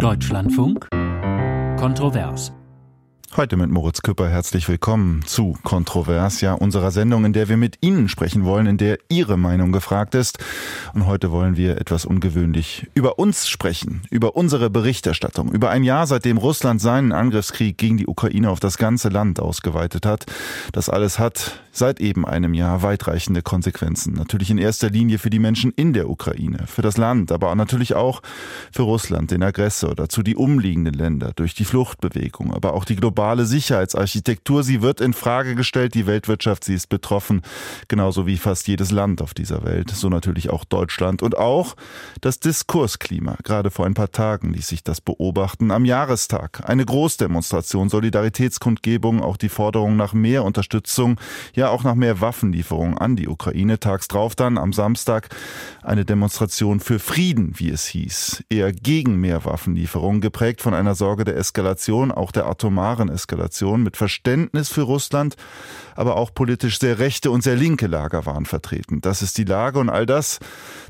Deutschlandfunk Kontrovers. Heute mit Moritz Küpper herzlich willkommen zu Kontroversia, unserer Sendung, in der wir mit Ihnen sprechen wollen, in der Ihre Meinung gefragt ist. Und heute wollen wir etwas ungewöhnlich über uns sprechen, über unsere Berichterstattung, über ein Jahr, seitdem Russland seinen Angriffskrieg gegen die Ukraine auf das ganze Land ausgeweitet hat. Das alles hat seit eben einem Jahr weitreichende Konsequenzen. Natürlich in erster Linie für die Menschen in der Ukraine, für das Land, aber natürlich auch für Russland, den Aggressor, dazu die umliegenden Länder, durch die Fluchtbewegung, aber auch die globale globale Sicherheitsarchitektur. Sie wird in Frage gestellt. Die Weltwirtschaft, sie ist betroffen. Genauso wie fast jedes Land auf dieser Welt. So natürlich auch Deutschland. Und auch das Diskursklima. Gerade vor ein paar Tagen ließ sich das beobachten. Am Jahrestag. Eine Großdemonstration, Solidaritätskundgebung, auch die Forderung nach mehr Unterstützung, ja auch nach mehr Waffenlieferungen an die Ukraine. Tags drauf dann am Samstag eine Demonstration für Frieden, wie es hieß. Eher gegen mehr Waffenlieferungen, geprägt von einer Sorge der Eskalation, auch der atomaren Eskalation mit Verständnis für Russland, aber auch politisch sehr rechte und sehr linke Lager waren vertreten. Das ist die Lage und all das,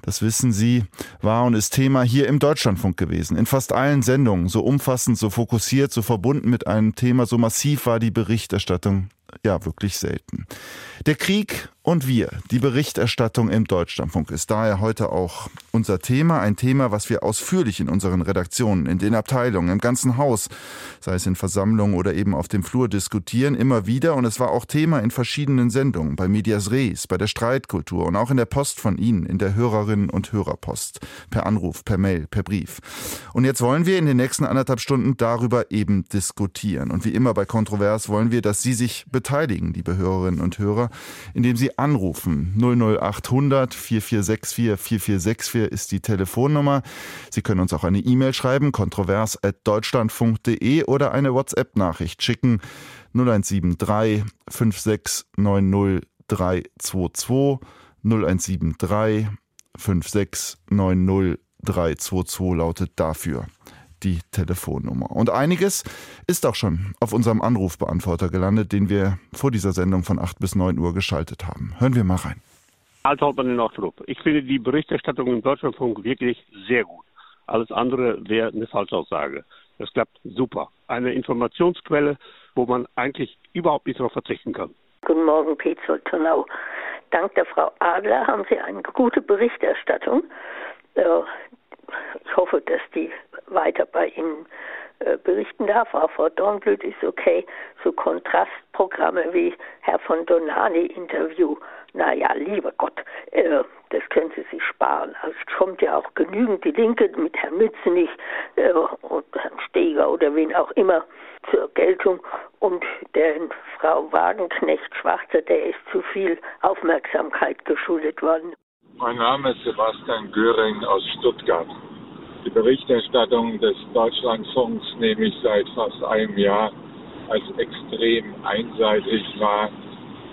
das wissen Sie, war und ist Thema hier im Deutschlandfunk gewesen. In fast allen Sendungen, so umfassend, so fokussiert, so verbunden mit einem Thema, so massiv war die Berichterstattung ja wirklich selten. Der Krieg und wir, die Berichterstattung im Deutschlandfunk ist daher heute auch unser Thema, ein Thema, was wir ausführlich in unseren Redaktionen, in den Abteilungen, im ganzen Haus, sei es in Versammlungen oder eben auf dem Flur diskutieren, immer wieder und es war auch Thema in verschiedenen Sendungen, bei Medias Res, bei der Streitkultur und auch in der Post von Ihnen, in der Hörerinnen und Hörerpost, per Anruf, per Mail, per Brief. Und jetzt wollen wir in den nächsten anderthalb Stunden darüber eben diskutieren und wie immer bei Kontrovers wollen wir, dass Sie sich beteiligen, liebe Hörerinnen und Hörer, indem Sie anrufen. 00800 4464 4464 ist die Telefonnummer. Sie können uns auch eine E-Mail schreiben, kontrovers.deutschlandfunk.de oder eine WhatsApp-Nachricht schicken. 0173 5690 322 0173 5690 322 lautet dafür die Telefonnummer. Und einiges ist auch schon auf unserem Anrufbeantworter gelandet, den wir vor dieser Sendung von 8 bis 9 Uhr geschaltet haben. Hören wir mal rein. Als Hauptmann in Nordrup. Ich finde die Berichterstattung im Deutschlandfunk wirklich sehr gut. Alles andere wäre eine Falschaussage. Das klappt super. Eine Informationsquelle, wo man eigentlich überhaupt nicht darauf verzichten kann. Guten Morgen, Petzold Turnau. Dank der Frau Adler haben Sie eine gute Berichterstattung. Ich hoffe, dass die weiter bei Ihnen äh, berichten darf. Auch Frau Dornblüt ist okay. So Kontrastprogramme wie Herr von Donani Interview. Naja, lieber Gott, äh, das können Sie sich sparen. Also es kommt ja auch genügend die Linke mit Herrn Mützenich äh, und Herrn Steger oder wen auch immer zur Geltung. Und der Frau Wagenknecht-Schwarzer, der ist zu viel Aufmerksamkeit geschuldet worden. Mein Name ist Sebastian Göring aus Stuttgart. Die Berichterstattung des Deutschlandfunks nehme ich seit fast einem Jahr als extrem einseitig wahr,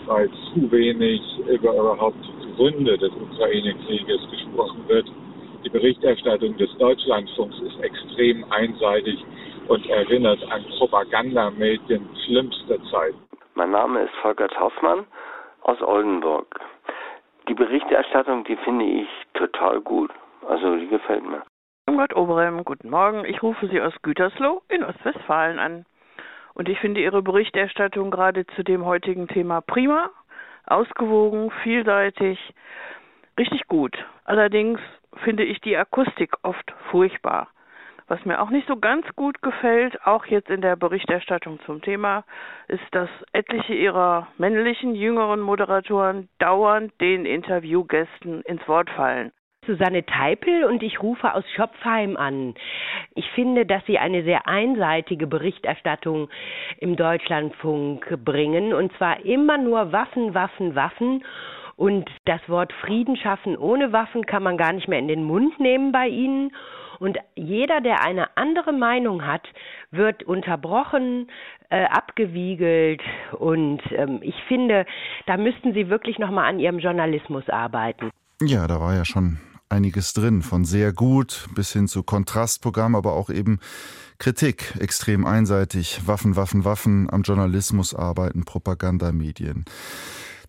weil zu wenig über überhaupt Gründe des Ukraine-Krieges gesprochen wird. Die Berichterstattung des Deutschlandfunks ist extrem einseitig und erinnert an Propagandamedien schlimmster Zeiten. Mein Name ist Volker Hoffmann aus Oldenburg. Die Berichterstattung, die finde ich total gut. Also die gefällt mir. Irmgard Oberem, guten Morgen. Ich rufe Sie aus Gütersloh in Ostwestfalen an. Und ich finde Ihre Berichterstattung gerade zu dem heutigen Thema prima, ausgewogen, vielseitig, richtig gut. Allerdings finde ich die Akustik oft furchtbar. Was mir auch nicht so ganz gut gefällt, auch jetzt in der Berichterstattung zum Thema, ist, dass etliche ihrer männlichen, jüngeren Moderatoren dauernd den Interviewgästen ins Wort fallen. Susanne Teipel und ich rufe aus Schopfheim an. Ich finde, dass Sie eine sehr einseitige Berichterstattung im Deutschlandfunk bringen und zwar immer nur Waffen, Waffen, Waffen. Und das Wort Frieden schaffen ohne Waffen kann man gar nicht mehr in den Mund nehmen bei Ihnen. Und jeder, der eine andere Meinung hat, wird unterbrochen, äh, abgewiegelt. Und ähm, ich finde, da müssten Sie wirklich nochmal an Ihrem Journalismus arbeiten. Ja, da war ja schon einiges drin, von sehr gut bis hin zu Kontrastprogramm, aber auch eben Kritik, extrem einseitig, Waffen, Waffen, Waffen, am Journalismus arbeiten, Propagandamedien.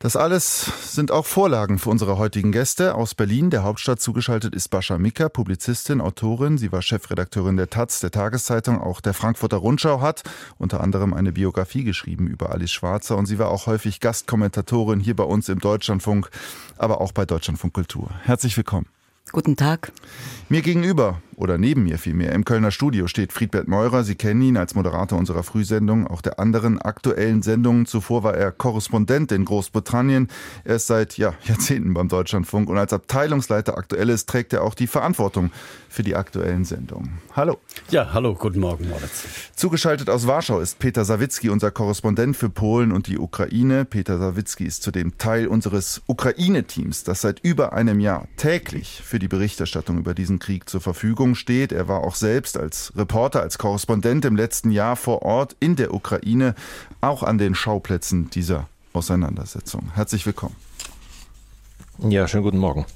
Das alles sind auch Vorlagen für unsere heutigen Gäste. Aus Berlin, der Hauptstadt, zugeschaltet ist Bascha Mika, Publizistin, Autorin. Sie war Chefredakteurin der Taz, der Tageszeitung, auch der Frankfurter Rundschau, hat unter anderem eine Biografie geschrieben über Alice Schwarzer und sie war auch häufig Gastkommentatorin hier bei uns im Deutschlandfunk, aber auch bei Deutschlandfunk Kultur. Herzlich willkommen. Guten Tag. Mir gegenüber oder neben mir vielmehr im Kölner Studio steht Friedbert Meurer. Sie kennen ihn als Moderator unserer Frühsendung, auch der anderen aktuellen Sendungen. Zuvor war er Korrespondent in Großbritannien. Er ist seit ja, Jahrzehnten beim Deutschlandfunk und als Abteilungsleiter Aktuelles trägt er auch die Verantwortung für die aktuellen Sendungen. Hallo. Ja, hallo, guten Morgen, Moritz. Zugeschaltet aus Warschau ist Peter Sawicki, unser Korrespondent für Polen und die Ukraine. Peter Sawicki ist zudem Teil unseres Ukraine-Teams, das seit über einem Jahr täglich für die Berichterstattung über diesen Krieg zur Verfügung steht. Er war auch selbst als Reporter, als Korrespondent im letzten Jahr vor Ort in der Ukraine, auch an den Schauplätzen dieser Auseinandersetzung. Herzlich willkommen. Ja, schönen guten Morgen.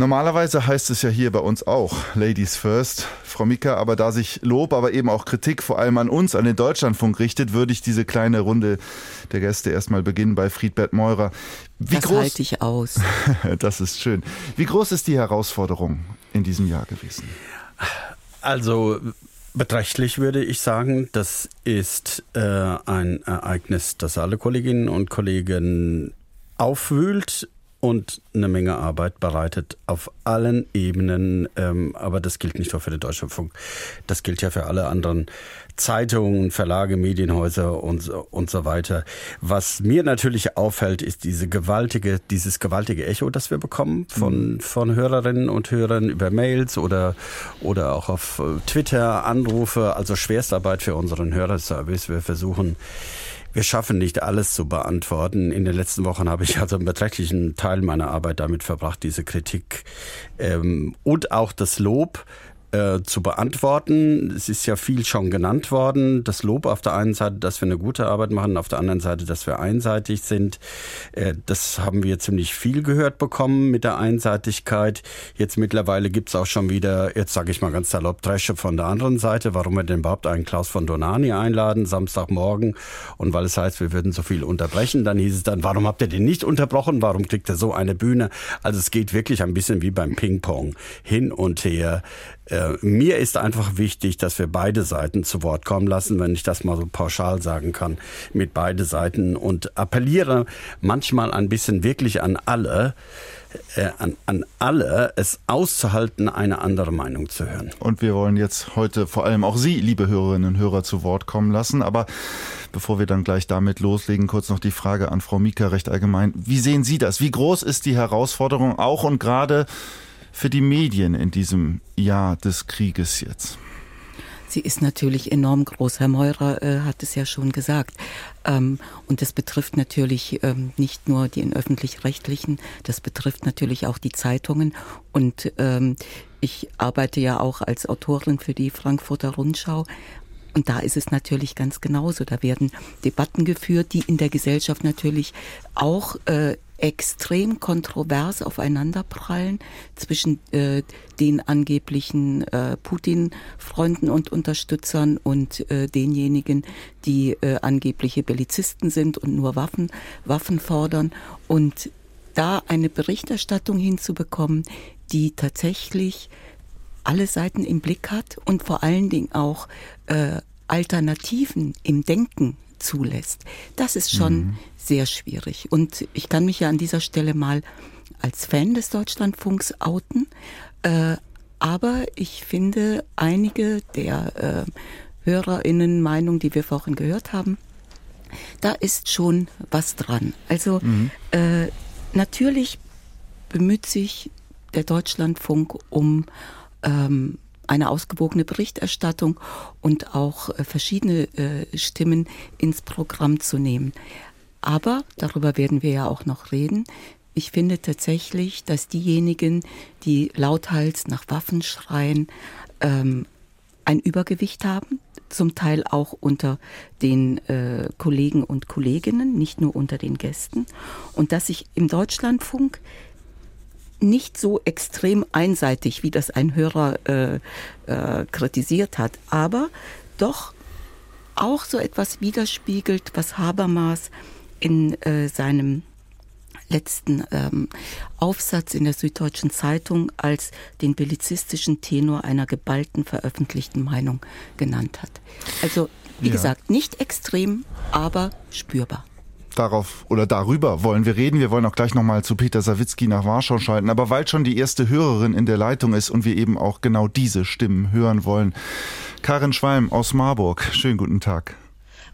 Normalerweise heißt es ja hier bei uns auch Ladies First, Frau Mika, aber da sich Lob, aber eben auch Kritik vor allem an uns, an den Deutschlandfunk richtet, würde ich diese kleine Runde der Gäste erstmal beginnen bei Friedbert Meurer. Wie das groß, halte ich aus. das ist schön. Wie groß ist die Herausforderung in diesem Jahr gewesen? Also Beträchtlich würde ich sagen, das ist äh, ein Ereignis, das alle Kolleginnen und Kollegen aufwühlt und eine Menge Arbeit bereitet auf allen Ebenen. Ähm, aber das gilt nicht nur für den Deutschlandfunk, das gilt ja für alle anderen Zeitungen, Verlage, Medienhäuser und, und so weiter. Was mir natürlich auffällt, ist diese gewaltige, dieses gewaltige Echo, das wir bekommen von, mhm. von Hörerinnen und Hörern über Mails oder, oder auch auf äh, Twitter, Anrufe, also Schwerstarbeit für unseren Hörerservice. Wir versuchen, wir schaffen nicht alles zu beantworten. In den letzten Wochen habe ich also einen beträchtlichen Teil meiner Arbeit damit verbracht, diese Kritik ähm, und auch das Lob äh, zu beantworten. Es ist ja viel schon genannt worden. Das Lob auf der einen Seite, dass wir eine gute Arbeit machen, auf der anderen Seite, dass wir einseitig sind. Äh, das haben wir ziemlich viel gehört bekommen mit der Einseitigkeit. Jetzt mittlerweile gibt es auch schon wieder, jetzt sage ich mal ganz salopp, Dresche von der anderen Seite. Warum wir denn überhaupt einen Klaus von Donani einladen, Samstagmorgen? Und weil es heißt, wir würden so viel unterbrechen, dann hieß es dann, warum habt ihr den nicht unterbrochen? Warum kriegt er so eine Bühne? Also es geht wirklich ein bisschen wie beim Ping-Pong hin und her. Äh, mir ist einfach wichtig, dass wir beide Seiten zu Wort kommen lassen, wenn ich das mal so pauschal sagen kann, mit beide Seiten und appelliere manchmal ein bisschen wirklich an alle, äh, an, an alle, es auszuhalten, eine andere Meinung zu hören. Und wir wollen jetzt heute vor allem auch Sie, liebe Hörerinnen und Hörer, zu Wort kommen lassen. Aber bevor wir dann gleich damit loslegen, kurz noch die Frage an Frau Mika recht allgemein. Wie sehen Sie das? Wie groß ist die Herausforderung auch und gerade für die Medien in diesem Jahr des Krieges jetzt? Sie ist natürlich enorm groß. Herr Meurer äh, hat es ja schon gesagt. Ähm, und das betrifft natürlich ähm, nicht nur die öffentlich-rechtlichen, das betrifft natürlich auch die Zeitungen. Und ähm, ich arbeite ja auch als Autorin für die Frankfurter Rundschau. Und da ist es natürlich ganz genauso. Da werden Debatten geführt, die in der Gesellschaft natürlich auch äh, extrem kontrovers aufeinanderprallen zwischen äh, den angeblichen äh, Putin-Freunden und Unterstützern und äh, denjenigen, die äh, angebliche Bellizisten sind und nur Waffen, Waffen fordern. Und da eine Berichterstattung hinzubekommen, die tatsächlich alle Seiten im Blick hat und vor allen Dingen auch äh, Alternativen im Denken zulässt. Das ist schon mhm. sehr schwierig. Und ich kann mich ja an dieser Stelle mal als Fan des Deutschlandfunks outen. Äh, aber ich finde einige der äh, HörerInnen Meinung, die wir vorhin gehört haben, da ist schon was dran. Also mhm. äh, natürlich bemüht sich der Deutschlandfunk um ähm, eine ausgewogene Berichterstattung und auch äh, verschiedene äh, Stimmen ins Programm zu nehmen. Aber darüber werden wir ja auch noch reden. Ich finde tatsächlich, dass diejenigen, die lauthals nach Waffen schreien, ähm, ein Übergewicht haben, zum Teil auch unter den äh, Kollegen und Kolleginnen, nicht nur unter den Gästen. Und dass sich im Deutschlandfunk nicht so extrem einseitig, wie das ein Hörer äh, äh, kritisiert hat, aber doch auch so etwas widerspiegelt, was Habermas in äh, seinem letzten ähm, Aufsatz in der Süddeutschen Zeitung als den bellizistischen Tenor einer geballten veröffentlichten Meinung genannt hat. Also, wie ja. gesagt, nicht extrem, aber spürbar darauf oder darüber wollen wir reden. Wir wollen auch gleich nochmal zu Peter Sawicki nach Warschau schalten. Aber weil schon die erste Hörerin in der Leitung ist und wir eben auch genau diese Stimmen hören wollen. Karin Schwalm aus Marburg. Schönen guten Tag.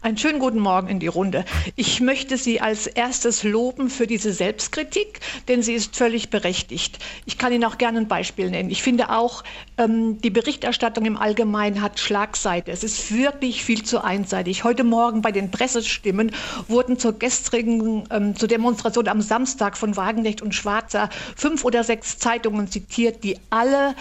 Einen schönen guten Morgen in die Runde. Ich möchte Sie als erstes loben für diese Selbstkritik, denn sie ist völlig berechtigt. Ich kann Ihnen auch gerne ein Beispiel nennen. Ich finde auch, ähm, die Berichterstattung im Allgemeinen hat Schlagseite. Es ist wirklich viel zu einseitig. Heute Morgen bei den Pressestimmen wurden zur gestrigen ähm, zur Demonstration am Samstag von Wagenknecht und Schwarzer fünf oder sechs Zeitungen zitiert, die alle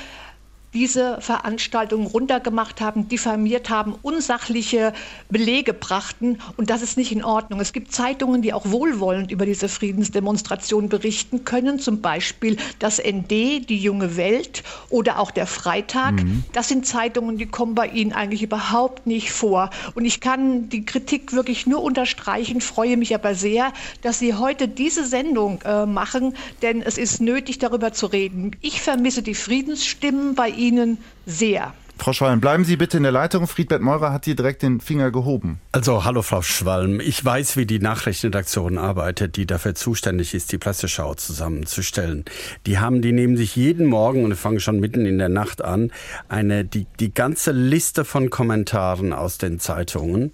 diese Veranstaltung runtergemacht haben, diffamiert haben, unsachliche Belege brachten. Und das ist nicht in Ordnung. Es gibt Zeitungen, die auch wohlwollend über diese Friedensdemonstration berichten können. Zum Beispiel das ND, die Junge Welt oder auch der Freitag. Mhm. Das sind Zeitungen, die kommen bei Ihnen eigentlich überhaupt nicht vor. Und ich kann die Kritik wirklich nur unterstreichen, freue mich aber sehr, dass Sie heute diese Sendung äh, machen, denn es ist nötig, darüber zu reden. Ich vermisse die Friedensstimmen bei Ihnen Ihnen sehr. Frau Schwalm, bleiben Sie bitte in der Leitung. Friedbert Meurer hat hier direkt den Finger gehoben. Also, hallo Frau Schwalm. Ich weiß, wie die Nachrichtenredaktion arbeitet, die dafür zuständig ist, die Presseschau zusammenzustellen. Die haben, die nehmen sich jeden Morgen und fangen schon mitten in der Nacht an, eine, die, die ganze Liste von Kommentaren aus den Zeitungen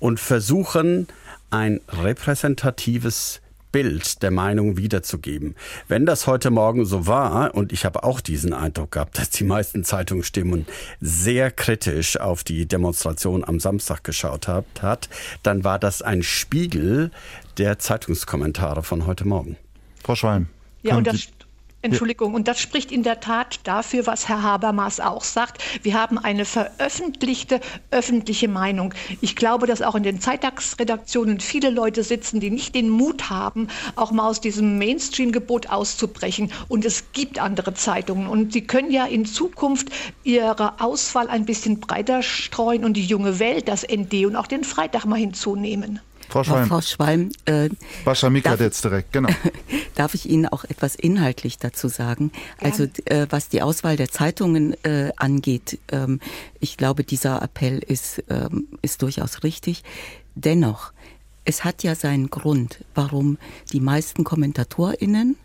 und versuchen, ein repräsentatives Bild der Meinung wiederzugeben. Wenn das heute Morgen so war, und ich habe auch diesen Eindruck gehabt, dass die meisten Zeitungsstimmen sehr kritisch auf die Demonstration am Samstag geschaut hat, hat dann war das ein Spiegel der Zeitungskommentare von heute Morgen. Frau Schwalm. Ja, und das, Entschuldigung, und das spricht in der Tat dafür, was Herr Habermas auch sagt. Wir haben eine veröffentlichte öffentliche Meinung. Ich glaube, dass auch in den Zeittagsredaktionen viele Leute sitzen, die nicht den Mut haben, auch mal aus diesem Mainstream-Gebot auszubrechen. Und es gibt andere Zeitungen. Und sie können ja in Zukunft ihre Auswahl ein bisschen breiter streuen und die junge Welt, das ND und auch den Freitag mal hinzunehmen. Frau Schwalm. Frau Schwalm. Äh, Bascha Mika jetzt direkt, genau. darf ich Ihnen auch etwas inhaltlich dazu sagen? Gern. Also äh, was die Auswahl der Zeitungen äh, angeht, ähm, ich glaube, dieser Appell ist, ähm, ist durchaus richtig. Dennoch, es hat ja seinen Grund, warum die meisten KommentatorInnen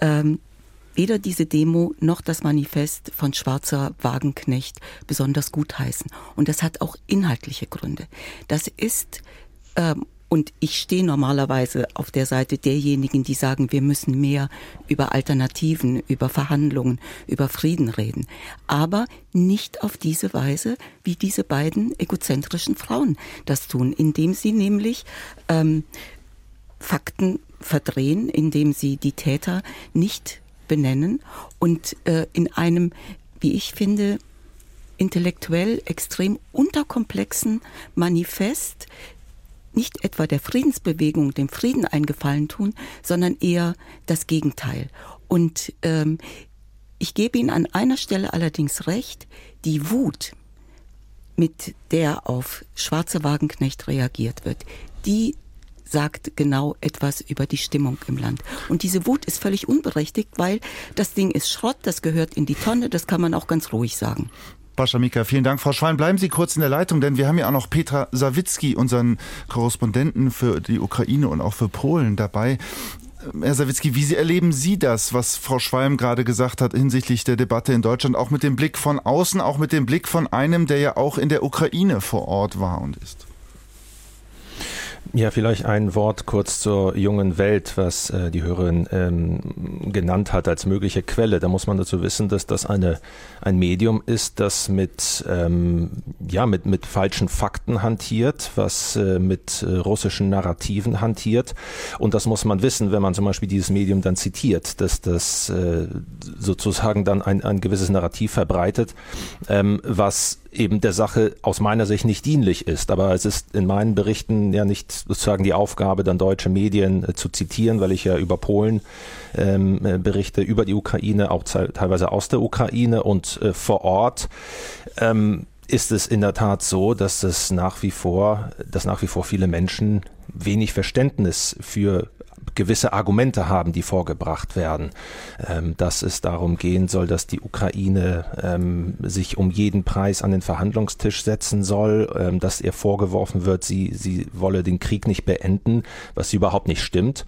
ähm, weder diese Demo noch das Manifest von Schwarzer Wagenknecht besonders gut heißen. Und das hat auch inhaltliche Gründe. Das ist ähm, und ich stehe normalerweise auf der Seite derjenigen, die sagen, wir müssen mehr über Alternativen, über Verhandlungen, über Frieden reden. Aber nicht auf diese Weise, wie diese beiden egozentrischen Frauen das tun, indem sie nämlich ähm, Fakten verdrehen, indem sie die Täter nicht benennen und äh, in einem, wie ich finde, intellektuell extrem unterkomplexen Manifest nicht etwa der Friedensbewegung, dem Frieden eingefallen tun, sondern eher das Gegenteil. Und ähm, ich gebe Ihnen an einer Stelle allerdings recht, die Wut, mit der auf schwarze Wagenknecht reagiert wird, die sagt genau etwas über die Stimmung im Land. Und diese Wut ist völlig unberechtigt, weil das Ding ist Schrott, das gehört in die Tonne, das kann man auch ganz ruhig sagen. Bascha Mika, vielen Dank. Frau Schwein, bleiben Sie kurz in der Leitung, denn wir haben ja auch noch Petra Sawicki, unseren Korrespondenten für die Ukraine und auch für Polen dabei. Herr Sawicki, wie erleben Sie das, was Frau Schwalm gerade gesagt hat hinsichtlich der Debatte in Deutschland, auch mit dem Blick von außen, auch mit dem Blick von einem, der ja auch in der Ukraine vor Ort war und ist? Ja, vielleicht ein Wort kurz zur jungen Welt, was äh, die Hörerin ähm, genannt hat als mögliche Quelle. Da muss man dazu wissen, dass das eine, ein Medium ist, das mit, ähm, ja, mit, mit falschen Fakten hantiert, was äh, mit äh, russischen Narrativen hantiert. Und das muss man wissen, wenn man zum Beispiel dieses Medium dann zitiert, dass das äh, sozusagen dann ein, ein gewisses Narrativ verbreitet, ähm, was eben der Sache aus meiner Sicht nicht dienlich ist. Aber es ist in meinen Berichten ja nicht sozusagen die Aufgabe, dann deutsche Medien äh, zu zitieren, weil ich ja über Polen ähm, äh, berichte, über die Ukraine, auch teilweise aus der Ukraine und äh, vor Ort. Ähm, ist es in der Tat so, dass es nach wie vor, dass nach wie vor viele Menschen wenig Verständnis für gewisse Argumente haben, die vorgebracht werden, ähm, dass es darum gehen soll, dass die Ukraine ähm, sich um jeden Preis an den Verhandlungstisch setzen soll, ähm, dass ihr vorgeworfen wird, sie, sie wolle den Krieg nicht beenden, was überhaupt nicht stimmt,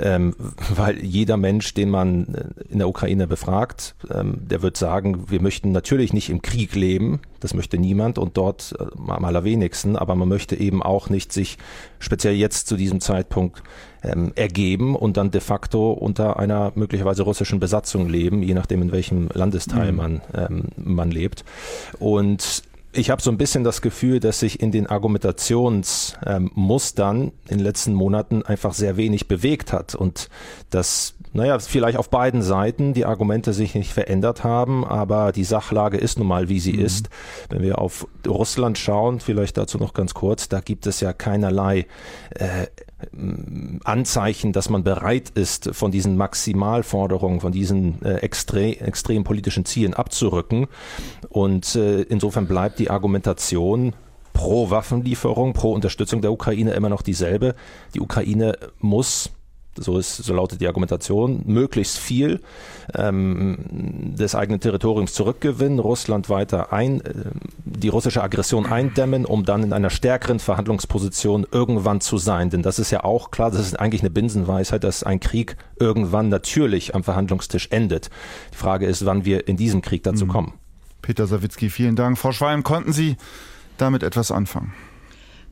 ähm, weil jeder Mensch, den man äh, in der Ukraine befragt, ähm, der wird sagen, wir möchten natürlich nicht im Krieg leben, das möchte niemand und dort äh, am allerwenigsten, aber man möchte eben auch nicht sich speziell jetzt zu diesem Zeitpunkt ähm, ergeben und dann de facto unter einer möglicherweise russischen Besatzung leben, je nachdem in welchem Landesteil mhm. man, ähm, man lebt. Und ich habe so ein bisschen das Gefühl, dass sich in den Argumentationsmustern ähm, in den letzten Monaten einfach sehr wenig bewegt hat und dass naja, vielleicht auf beiden Seiten die Argumente sich nicht verändert haben, aber die Sachlage ist nun mal, wie sie mhm. ist. Wenn wir auf Russland schauen, vielleicht dazu noch ganz kurz, da gibt es ja keinerlei äh, Anzeichen, dass man bereit ist, von diesen Maximalforderungen, von diesen äh, extrem, extrem politischen Zielen abzurücken. Und äh, insofern bleibt die Argumentation pro Waffenlieferung, pro Unterstützung der Ukraine immer noch dieselbe. Die Ukraine muss so, ist, so lautet die Argumentation, möglichst viel ähm, des eigenen Territoriums zurückgewinnen, Russland weiter ein, äh, die russische Aggression eindämmen, um dann in einer stärkeren Verhandlungsposition irgendwann zu sein. Denn das ist ja auch klar, das ist eigentlich eine Binsenweisheit, dass ein Krieg irgendwann natürlich am Verhandlungstisch endet. Die Frage ist, wann wir in diesem Krieg dazu mhm. kommen. Peter Sawicki, vielen Dank. Frau Schwalm, konnten Sie damit etwas anfangen?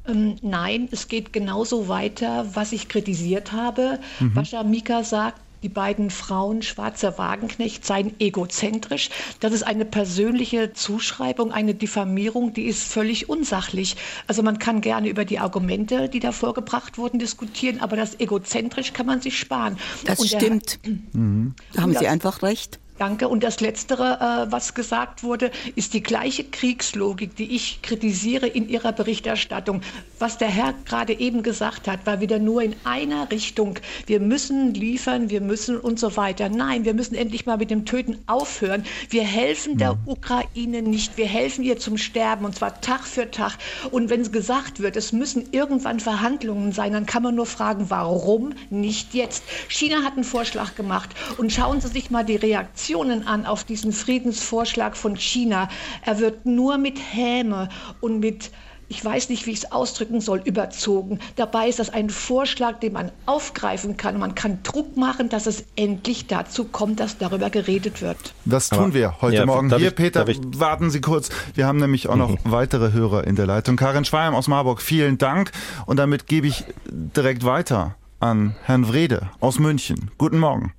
Ähm, nein, es geht genauso weiter, was ich kritisiert habe. Mhm. Bascha Mika sagt, die beiden Frauen Schwarzer Wagenknecht seien egozentrisch. Das ist eine persönliche Zuschreibung, eine Diffamierung, die ist völlig unsachlich. Also man kann gerne über die Argumente, die da vorgebracht wurden, diskutieren, aber das egozentrisch kann man sich sparen. Das Und stimmt. Der, mhm. Da haben Sie einfach recht. Danke. Und das Letztere, äh, was gesagt wurde, ist die gleiche Kriegslogik, die ich kritisiere in Ihrer Berichterstattung. Was der Herr gerade eben gesagt hat, war wieder nur in einer Richtung. Wir müssen liefern, wir müssen und so weiter. Nein, wir müssen endlich mal mit dem Töten aufhören. Wir helfen der Ukraine nicht. Wir helfen ihr zum Sterben und zwar Tag für Tag. Und wenn gesagt wird, es müssen irgendwann Verhandlungen sein, dann kann man nur fragen, warum nicht jetzt? China hat einen Vorschlag gemacht und schauen Sie sich mal die Reaktion Reaktionen an auf diesen Friedensvorschlag von China. Er wird nur mit Häme und mit ich weiß nicht, wie ich es ausdrücken soll, überzogen. Dabei ist das ein Vorschlag, den man aufgreifen kann. Man kann Druck machen, dass es endlich dazu kommt, dass darüber geredet wird. Das tun Aber, wir heute ja, Morgen. Hier, ich, Peter, warten Sie kurz. Wir haben nämlich auch noch mhm. weitere Hörer in der Leitung. Karin Schweim aus Marburg, vielen Dank. Und damit gebe ich direkt weiter an Herrn Wrede aus München. Guten Morgen.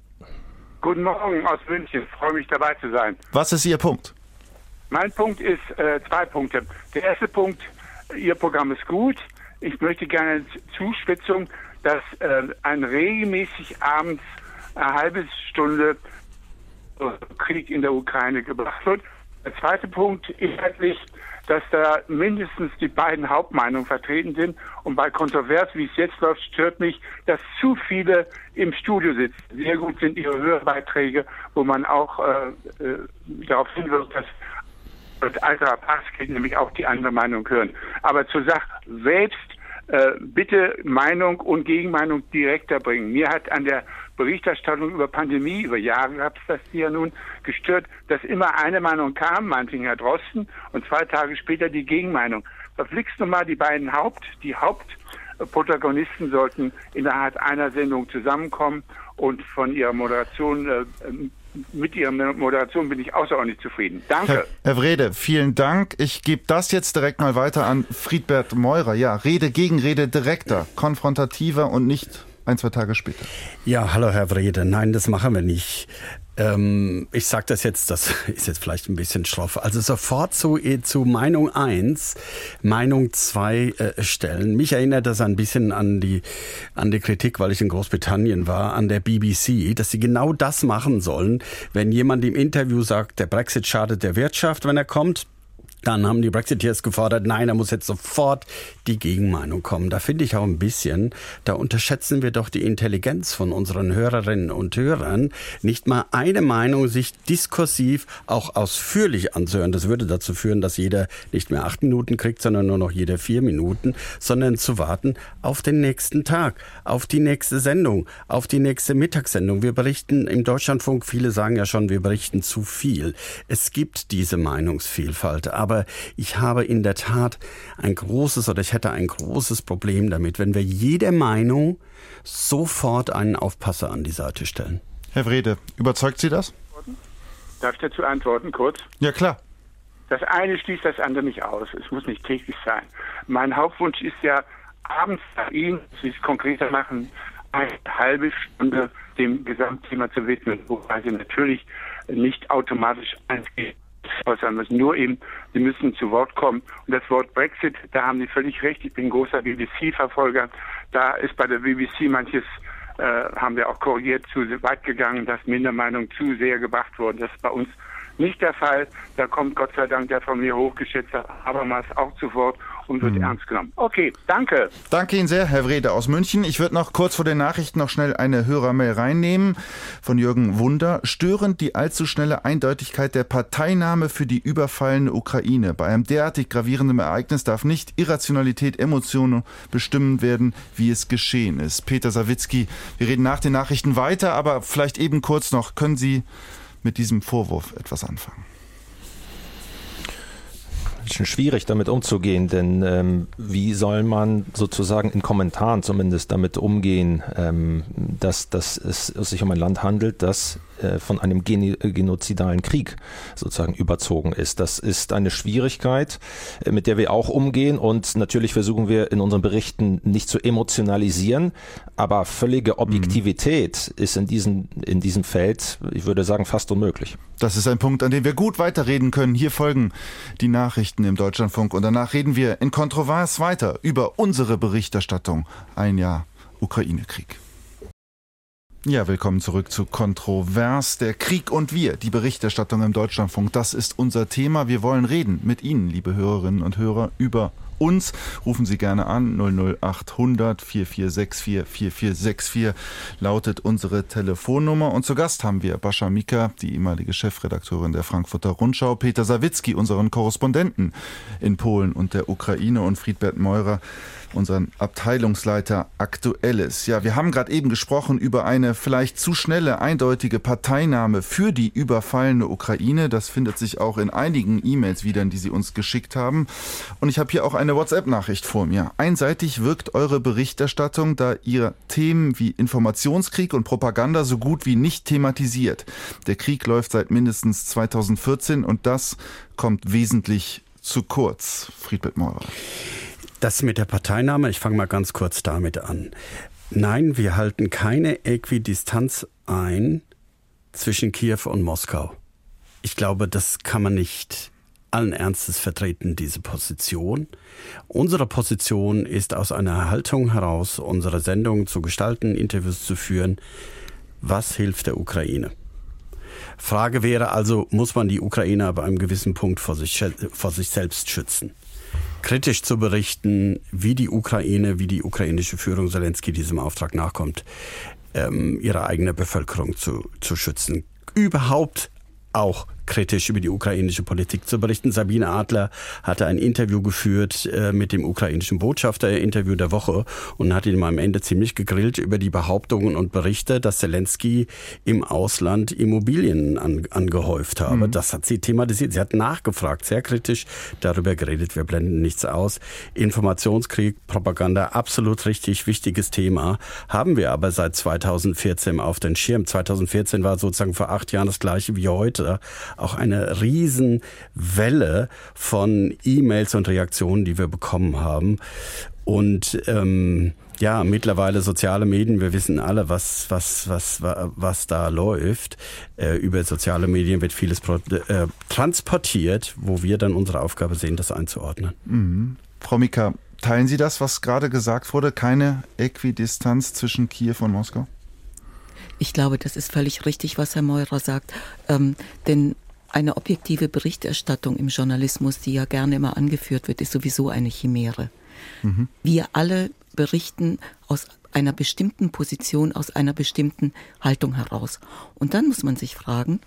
Guten Morgen aus München. Freue mich dabei zu sein. Was ist Ihr Punkt? Mein Punkt ist äh, zwei Punkte. Der erste Punkt, Ihr Programm ist gut. Ich möchte gerne Zuspitzung, dass äh, ein regelmäßig abends eine halbe Stunde Krieg in der Ukraine gebracht wird. Der zweite Punkt, inhaltlich dass da mindestens die beiden Hauptmeinungen vertreten sind. Und bei Kontrovers, wie es jetzt läuft, stört mich, dass zu viele im Studio sitzen. Sehr gut sind Ihre Hörbeiträge, wo man auch äh, äh, darauf hinwirkt, dass das alter Passkind nämlich auch die andere Meinung hören. Aber zur Sache selbst äh, bitte Meinung und Gegenmeinung direkter bringen. Mir hat an der Berichterstattung über Pandemie, über Jahre gab es das ja nun, gestört, dass immer eine Meinung kam, meinetwegen Herr Drosten, und zwei Tage später die Gegenmeinung. Verflixt nochmal die beiden Haupt, die Hauptprotagonisten sollten innerhalb einer Sendung zusammenkommen und von ihrer Moderation äh, mit Ihrer Moderation bin ich außerordentlich zufrieden. Danke. Herr, Herr Wrede, vielen Dank. Ich gebe das jetzt direkt mal weiter an Friedbert Meurer. Ja, Rede gegen Rede direkter, konfrontativer und nicht ein, zwei Tage später. Ja, hallo Herr Wrede. Nein, das machen wir nicht. Ähm, ich sage das jetzt, das ist jetzt vielleicht ein bisschen schroff. Also sofort zu, eh, zu Meinung 1, Meinung 2 äh, stellen. Mich erinnert das ein bisschen an die, an die Kritik, weil ich in Großbritannien war, an der BBC, dass sie genau das machen sollen, wenn jemand im Interview sagt, der Brexit schadet der Wirtschaft, wenn er kommt, Dann haben die Brexiteers gefordert, nein, da muss jetzt sofort die Gegenmeinung kommen. Da finde ich auch ein bisschen, da unterschätzen wir doch die Intelligenz von unseren Hörerinnen und Hörern, nicht mal eine Meinung sich diskursiv auch ausführlich anzuhören. Das würde dazu führen, dass jeder nicht mehr acht Minuten kriegt, sondern nur noch jede vier Minuten, sondern zu warten auf den nächsten Tag, auf die nächste Sendung, auf die nächste Mittagssendung. Wir berichten im Deutschlandfunk, viele sagen ja schon, wir berichten zu viel. Es gibt diese Meinungsvielfalt, aber aber ich habe in der Tat ein großes oder ich hätte ein großes Problem damit, wenn wir jede Meinung sofort einen Aufpasser an die Seite stellen. Herr Wrede, überzeugt Sie das? Darf ich dazu antworten, kurz? Ja, klar. Das eine schließt das andere nicht aus. Es muss nicht täglich sein. Mein Hauptwunsch ist ja, abends nach Ihnen, Sie es konkreter machen, eine halbe Stunde dem Gesamtthema zu widmen, wobei Sie natürlich nicht automatisch eins äußern müssen. Nur eben, sie müssen zu Wort kommen. Und das Wort Brexit, da haben Sie völlig recht. Ich bin großer BBC-Verfolger. Da ist bei der BBC manches, äh, haben wir auch korrigiert, zu weit gegangen, dass Mindermeinungen zu sehr gebracht wurden. Das ist bei uns nicht der Fall. Da kommt Gott sei Dank der von mir hochgeschätzte Habermas auch zu Wort und wird mhm. ernst genommen. Okay, danke. Danke Ihnen sehr, Herr Wrede aus München. Ich würde noch kurz vor den Nachrichten noch schnell eine Hörermail reinnehmen von Jürgen Wunder. Störend die allzu schnelle Eindeutigkeit der Parteinahme für die überfallene Ukraine. Bei einem derartig gravierenden Ereignis darf nicht Irrationalität, Emotionen bestimmen werden, wie es geschehen ist. Peter Sawicki, wir reden nach den Nachrichten weiter, aber vielleicht eben kurz noch, können Sie mit diesem Vorwurf etwas anfangen? Bisschen schwierig damit umzugehen, denn ähm, wie soll man sozusagen in Kommentaren zumindest damit umgehen, ähm, dass, dass es sich um ein Land handelt, das von einem genozidalen Krieg sozusagen überzogen ist. Das ist eine Schwierigkeit, äh, mit der wir auch umgehen und natürlich versuchen wir in unseren Berichten nicht zu emotionalisieren, aber völlige Objektivität mhm. ist in diesem, in diesem Feld, ich würde sagen, fast unmöglich. Das ist ein Punkt, an dem wir gut weiterreden können. Hier folgen die Nachrichten im Deutschlandfunk und danach reden wir in Kontrovers weiter über unsere Berichterstattung. Ein Jahr Ukraine-Krieg. Ja, willkommen zurück zu Kontrovers, der Krieg und wir, die Berichterstattung im Deutschlandfunk. Das ist unser Thema. Wir wollen reden mit Ihnen, liebe Hörerinnen und Hörer, über uns. Rufen Sie gerne an 00800 4464 4464 lautet unsere Telefonnummer. Und zu Gast haben wir Bascha Mika, die ehemalige Chefredakteurin der Frankfurter Rundschau, Peter Sawicki, unseren Korrespondenten in Polen und der Ukraine und Friedbert Meurer, unseren Abteilungsleiter Aktuelles. Ja, wir haben gerade eben gesprochen über eine vielleicht zu schnelle, eindeutige Parteinahme für die überfallene Ukraine. Das findet sich auch in einigen E-Mails wieder, die Sie uns geschickt haben. Und ich habe hier auch eine WhatsApp-Nachricht vor mir. Einseitig wirkt eure Berichterstattung, da ihr Themen wie Informationskrieg und Propaganda so gut wie nicht thematisiert. Der Krieg läuft seit mindestens 2014 und das kommt wesentlich zu kurz. Friedbert Meurer. Das mit der Parteinahme, ich fange mal ganz kurz damit an. Nein, wir halten keine Äquidistanz ein zwischen Kiew und Moskau. Ich glaube, das kann man nicht allen Ernstes vertreten, diese Position. Unsere Position ist aus einer Haltung heraus, unsere Sendung zu gestalten, Interviews zu führen. Was hilft der Ukraine? Frage wäre also, muss man die Ukraine bei einem gewissen Punkt vor sich, vor sich selbst schützen? Kritisch zu berichten, wie die Ukraine, wie die ukrainische Führung Zelensky diesem Auftrag nachkommt, ähm, ihre eigene Bevölkerung zu, zu schützen. Überhaupt auch kritisch über die ukrainische Politik zu berichten. Sabine Adler hatte ein Interview geführt äh, mit dem ukrainischen Botschafter, Interview der Woche, und hat ihn am Ende ziemlich gegrillt über die Behauptungen und Berichte, dass Zelensky im Ausland Immobilien an, angehäuft habe. Mhm. Das hat sie thematisiert. Sie hat nachgefragt, sehr kritisch darüber geredet. Wir blenden nichts aus. Informationskrieg, Propaganda, absolut richtig wichtiges Thema. Haben wir aber seit 2014 auf den Schirm. 2014 war sozusagen vor acht Jahren das gleiche wie heute auch eine Riesenwelle von E-Mails und Reaktionen, die wir bekommen haben. Und ähm, ja, mittlerweile soziale Medien, wir wissen alle, was, was, was, was da läuft. Äh, über soziale Medien wird vieles äh, transportiert, wo wir dann unsere Aufgabe sehen, das einzuordnen. Mhm. Frau Mika, teilen Sie das, was gerade gesagt wurde? Keine Äquidistanz zwischen Kiew und Moskau? Ich glaube, das ist völlig richtig, was Herr Meurer sagt. Ähm, denn eine objektive Berichterstattung im Journalismus, die ja gerne immer angeführt wird, ist sowieso eine Chimäre. Mhm. Wir alle berichten aus einer bestimmten Position, aus einer bestimmten Haltung heraus. Und dann muss man sich fragen,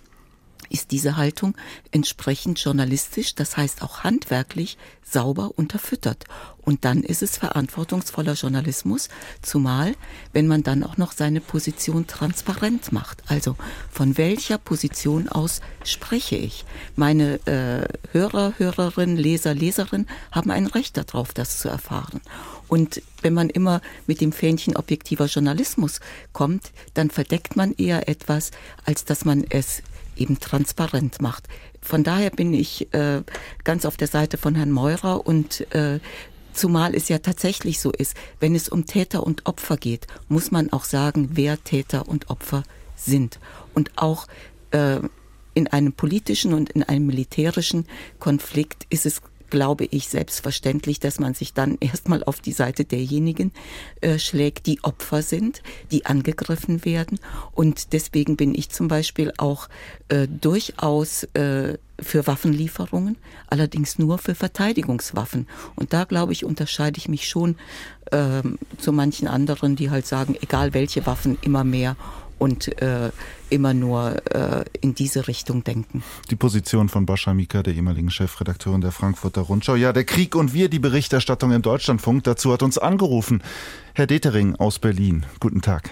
ist diese Haltung entsprechend journalistisch, das heißt auch handwerklich sauber unterfüttert. Und dann ist es verantwortungsvoller Journalismus, zumal wenn man dann auch noch seine Position transparent macht. Also von welcher Position aus spreche ich? Meine äh, Hörer, Hörerinnen, Leser, Leserinnen haben ein Recht darauf, das zu erfahren. Und wenn man immer mit dem Fähnchen objektiver Journalismus kommt, dann verdeckt man eher etwas, als dass man es eben transparent macht. Von daher bin ich äh, ganz auf der Seite von Herrn Meurer und äh, Zumal es ja tatsächlich so ist, wenn es um Täter und Opfer geht, muss man auch sagen, wer Täter und Opfer sind. Und auch äh, in einem politischen und in einem militärischen Konflikt ist es glaube ich, selbstverständlich, dass man sich dann erstmal auf die Seite derjenigen äh, schlägt, die Opfer sind, die angegriffen werden. Und deswegen bin ich zum Beispiel auch äh, durchaus äh, für Waffenlieferungen, allerdings nur für Verteidigungswaffen. Und da, glaube ich, unterscheide ich mich schon ähm, zu manchen anderen, die halt sagen, egal welche Waffen, immer mehr und äh, immer nur äh, in diese Richtung denken. Die Position von Bascha Mika, der ehemaligen Chefredakteurin der Frankfurter Rundschau. Ja, der Krieg und wir, die Berichterstattung im Deutschlandfunk. Dazu hat uns angerufen Herr Detering aus Berlin. Guten Tag.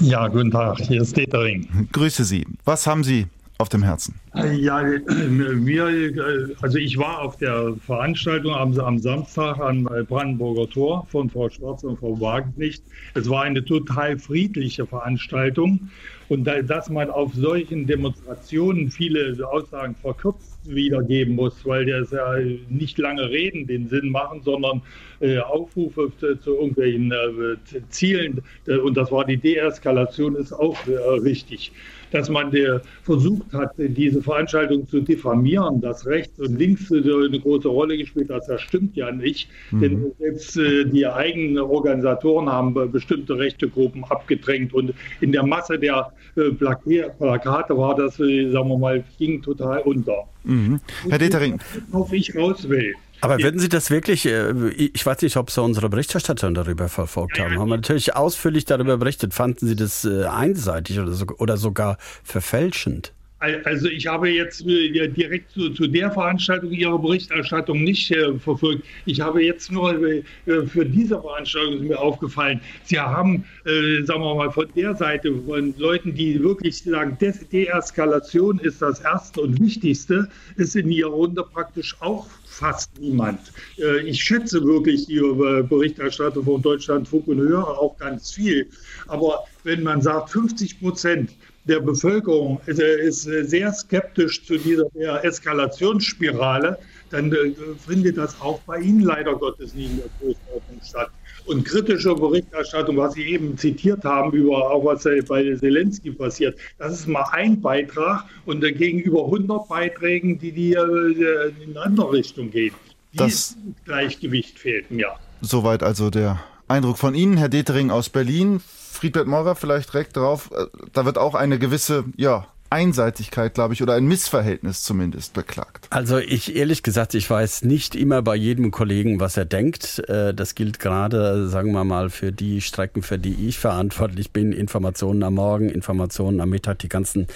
Ja, guten Tag. Hier ist Detering. Grüße Sie. Was haben Sie auf dem Herzen? Ja, wir, also ich war auf der Veranstaltung am, am Samstag am Brandenburger Tor von Frau Schwarz und Frau Wagenknecht. Es war eine total friedliche Veranstaltung. Und dass man auf solchen Demonstrationen viele Aussagen verkürzt wiedergeben muss, weil das ja nicht lange Reden den Sinn machen, sondern äh, Aufrufe zu, zu irgendwelchen äh, Zielen. Und das war die Deeskalation, ist auch äh, richtig dass man der versucht hat, diese Veranstaltung zu diffamieren, dass rechts und links eine große Rolle gespielt hat, das stimmt ja nicht. Mhm. Denn selbst äh, die eigenen Organisatoren haben bestimmte rechte Gruppen abgedrängt und in der Masse der äh, Plakate war das, äh, sagen wir mal, ging total unter. Mhm. Herr Detering. Worauf ich raus will. Aber würden Sie das wirklich, äh, ich weiß nicht, ob Sie unsere Berichterstattung darüber verfolgt haben, haben wir natürlich ausführlich darüber berichtet. Fanden Sie das äh, einseitig oder sogar verfälschend? Also ich habe jetzt äh, direkt zu, zu, der Veranstaltung Ihre Berichterstattung nicht äh, verfolgt. Ich habe jetzt nur äh, für diese Veranstaltung mir aufgefallen. Sie haben, äh, sagen wir mal, von der Seite von Leuten, die wirklich sagen, Des Deeskalation ist das Erste und Wichtigste, ist in Ihrer Runde praktisch auch fast niemand. Äh, ich schätze wirklich die Berichterstattung von Deutschlandfunk und höre auch ganz viel. Aber wenn man sagt, 50 Prozent der Bevölkerung ist sehr skeptisch zu dieser Eskalationsspirale, dann äh, findet das auch bei Ihnen leider Gottes nie in der Größenordnung statt. Und kritische Berichterstattung, was Sie eben zitiert haben, über auch was bei Zelensky passiert, das ist mal ein Beitrag und gegenüber 100 Beiträgen, die, die äh, in eine andere Richtung gehen. Das Gleichgewicht fehlt mir. Soweit also der Eindruck von Ihnen, Herr Detering aus Berlin. Friedbert Maurer vielleicht direkt drauf. Äh, da wird auch eine gewisse, ja, Einseitigkeit, glaube ich, oder ein Missverhältnis zumindest beklagt. Also ich ehrlich gesagt, ich weiß nicht immer bei jedem Kollegen, was er denkt. Äh, das gilt gerade, sagen wir mal, für die Strecken, für die ich verantwortlich bin. Informationen am Morgen, Informationen am Mittag, die ganzen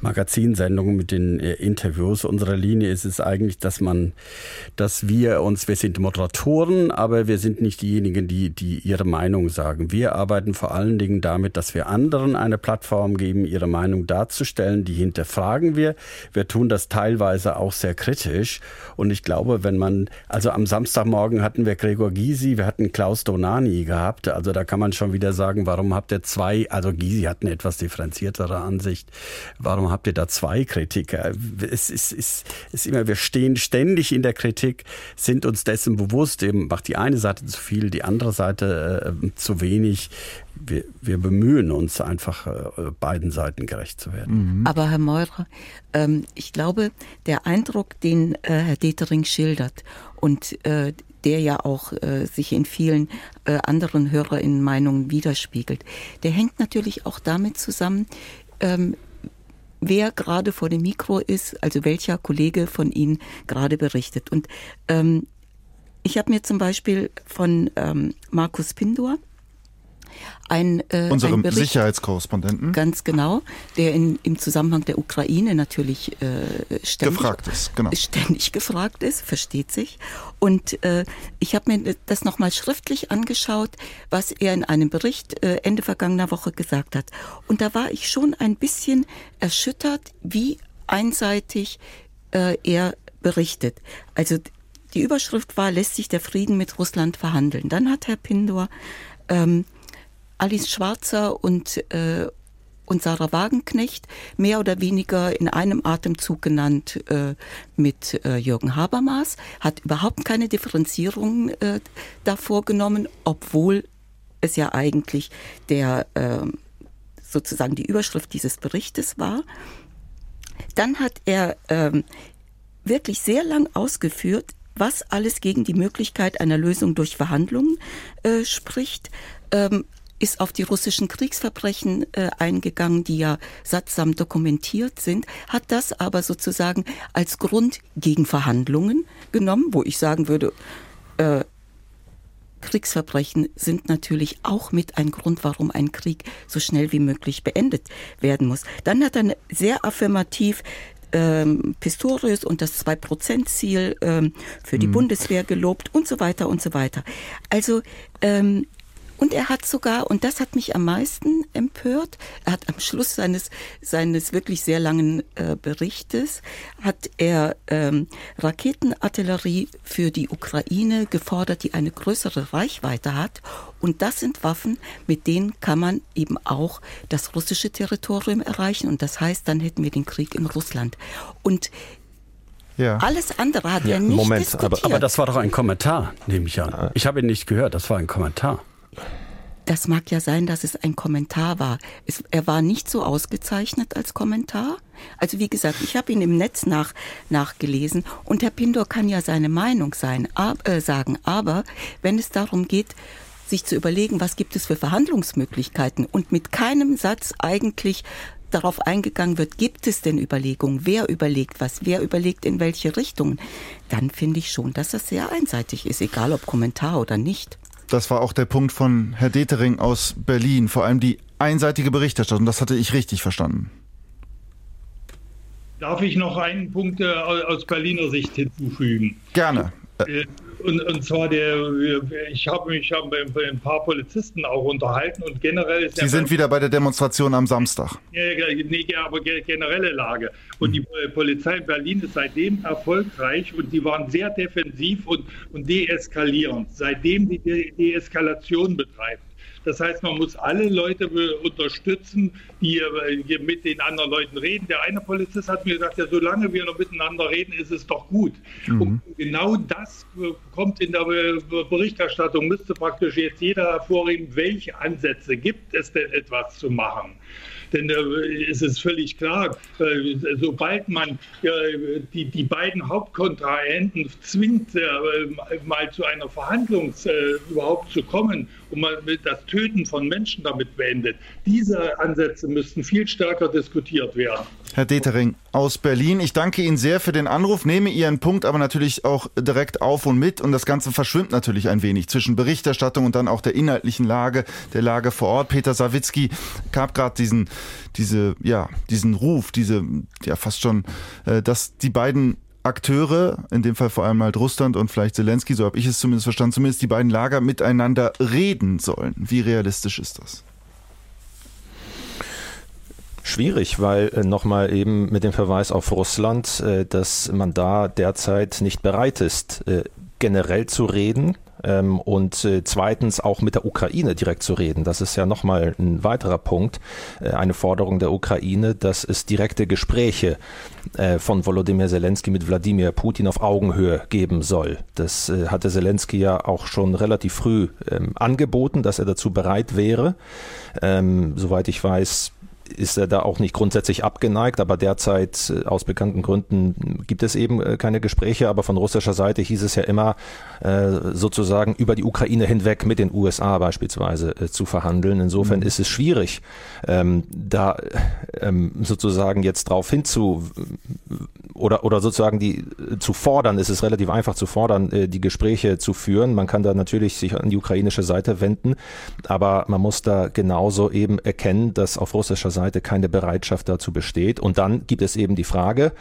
Magazinsendungen mit den äh, Interviews. Unsere Linie ist es eigentlich, dass man, dass wir uns, wir sind Moderatoren, aber wir sind nicht diejenigen, die, die ihre Meinung sagen. Wir arbeiten vor allen Dingen damit, dass wir anderen eine Plattform geben, ihre Meinung darzustellen Stellen, die hinterfragen wir. Wir tun das teilweise auch sehr kritisch. Und ich glaube, wenn man, also am Samstagmorgen hatten wir Gregor Gysi, wir hatten Klaus Donani gehabt. Also da kann man schon wieder sagen, warum habt ihr zwei, also Gysi hat eine etwas differenziertere Ansicht. Warum habt ihr da zwei Kritiker? Es ist, ist, ist immer, wir stehen ständig in der Kritik, sind uns dessen bewusst, eben macht die eine Seite zu viel, die andere Seite äh, zu wenig wir, wir bemühen uns einfach, äh, beiden Seiten gerecht zu werden. Mhm. Aber Herr Meurer, ähm, ich glaube, der Eindruck, den äh, Herr Detering schildert und äh, der ja auch äh, sich in vielen äh, anderen HörerInnen-Meinungen widerspiegelt, der hängt natürlich auch damit zusammen, ähm, wer gerade vor dem Mikro ist, also welcher Kollege von Ihnen gerade berichtet. Und ähm, ich habe mir zum Beispiel von ähm, Markus Pindor ein, äh, unserem ein Bericht, Sicherheitskorrespondenten. Ganz genau, der in, im Zusammenhang der Ukraine natürlich äh, ständig, gefragt ist, genau. ständig gefragt ist, versteht sich. Und äh, ich habe mir das nochmal schriftlich angeschaut, was er in einem Bericht äh, Ende vergangener Woche gesagt hat. Und da war ich schon ein bisschen erschüttert, wie einseitig äh, er berichtet. Also die Überschrift war, lässt sich der Frieden mit Russland verhandeln. Dann hat Herr Pindor ähm, Alice Schwarzer und, äh, und Sarah Wagenknecht mehr oder weniger in einem Atemzug genannt äh, mit äh, Jürgen Habermas, hat überhaupt keine Differenzierung äh, da vorgenommen, obwohl es ja eigentlich der äh, sozusagen die Überschrift dieses Berichtes war. Dann hat er ähm, wirklich sehr lang ausgeführt, was alles gegen die Möglichkeit einer Lösung durch Verhandlungen äh, spricht. Ähm, ist auf die russischen Kriegsverbrechen äh, eingegangen, die ja sattsam dokumentiert sind, hat das aber sozusagen als Grund gegen Verhandlungen genommen, wo ich sagen würde, äh, Kriegsverbrechen sind natürlich auch mit ein Grund, warum ein Krieg so schnell wie möglich beendet werden muss. Dann hat er sehr affirmativ ähm, Pistorius und das Zwei-Prozent-Ziel ähm, für die mhm. Bundeswehr gelobt und so weiter und so weiter. Also ähm, und er hat sogar, und das hat mich am meisten empört, er hat am Schluss seines, seines wirklich sehr langen äh, Berichtes, hat er ähm, Raketenartillerie für die Ukraine gefordert, die eine größere Reichweite hat. Und das sind Waffen, mit denen kann man eben auch das russische Territorium erreichen. Und das heißt, dann hätten wir den Krieg in Russland. Und ja. Alles andere hat ja, er nicht Moment, diskutiert. Aber, aber das war doch ein Kommentar, nehme ich an. Ich habe ihn nicht gehört, das war ein Kommentar. Das mag ja sein, dass es ein Kommentar war. Es, er war nicht so ausgezeichnet als Kommentar. Also wie gesagt, ich habe ihn im Netz nach, nachgelesen und Herr Pindor kann ja seine Meinung sein, ab, äh, sagen. Aber wenn es darum geht, sich zu überlegen, was gibt es für Verhandlungsmöglichkeiten und mit keinem Satz eigentlich darauf eingegangen wird, gibt es denn Überlegungen, wer überlegt was, wer überlegt in welche Richtung, dann finde ich schon, dass das sehr einseitig ist, egal ob Kommentar oder nicht. Das war auch der Punkt von Herr Detering aus Berlin, vor allem die einseitige Berichterstattung. Das hatte ich richtig verstanden. Darf ich noch einen Punkt äh, aus Berliner Sicht hinzufügen? Gerne. Und, und zwar der, ich habe mich hab mit ein paar Polizisten auch unterhalten und generell ist Sie sind wieder bei der Demonstration am Samstag. Ja, nee, aber generelle Lage. Und die Polizei in Berlin ist seitdem erfolgreich und die waren sehr defensiv und, und deeskalierend, seitdem die Deeskalation betreibt. Das heißt, man muss alle Leute unterstützen, die mit den anderen Leuten reden. Der eine Polizist hat mir gesagt, ja, solange wir noch miteinander reden, ist es doch gut. Mhm. Und genau das kommt in der Berichterstattung, müsste praktisch jetzt jeder hervorheben, welche Ansätze gibt es denn etwas zu machen. Denn äh, es ist völlig klar, äh, sobald man äh, die, die beiden Hauptkontrahenten zwingt, äh, mal zu einer Verhandlung äh, überhaupt zu kommen und man das Töten von Menschen damit beendet, diese Ansätze müssten viel stärker diskutiert werden. Herr Detering aus Berlin, ich danke Ihnen sehr für den Anruf, nehme Ihren Punkt aber natürlich auch direkt auf und mit und das Ganze verschwimmt natürlich ein wenig zwischen Berichterstattung und dann auch der inhaltlichen Lage, der Lage vor Ort. Peter Sawicki gab gerade diesen, diese, ja, diesen Ruf, diese, ja, fast schon, äh, dass die beiden Akteure, in dem Fall vor allem halt Russland und vielleicht Zelensky, so habe ich es zumindest verstanden, zumindest die beiden Lager miteinander reden sollen. Wie realistisch ist das? Schwierig, weil äh, nochmal eben mit dem Verweis auf Russland, äh, dass man da derzeit nicht bereit ist, äh, generell zu reden ähm, und äh, zweitens auch mit der Ukraine direkt zu reden. Das ist ja nochmal ein weiterer Punkt, äh, eine Forderung der Ukraine, dass es direkte Gespräche äh, von Volodymyr Zelensky mit Wladimir Putin auf Augenhöhe geben soll. Das äh, hatte Zelensky ja auch schon relativ früh ähm, angeboten, dass er dazu bereit wäre. Ähm, soweit ich weiß, ist er da auch nicht grundsätzlich abgeneigt, aber derzeit äh, aus bekannten Gründen gibt es eben äh, keine Gespräche. Aber von russischer Seite hieß es ja immer, äh, sozusagen über die Ukraine hinweg mit den USA beispielsweise zu verhandeln. Insofern mhm. ist es schwierig, ähm, da ähm, sozusagen jetzt drauf hinzu oder, oder sozusagen die zu fordern. Es ist relativ einfach zu fordern, die Gespräche zu führen. Man kann da natürlich sich an die ukrainische Seite wenden, aber man muss da genauso eben erkennen, dass auf russischer Seite keine Bereitschaft dazu besteht. Und dann gibt es eben die Frage,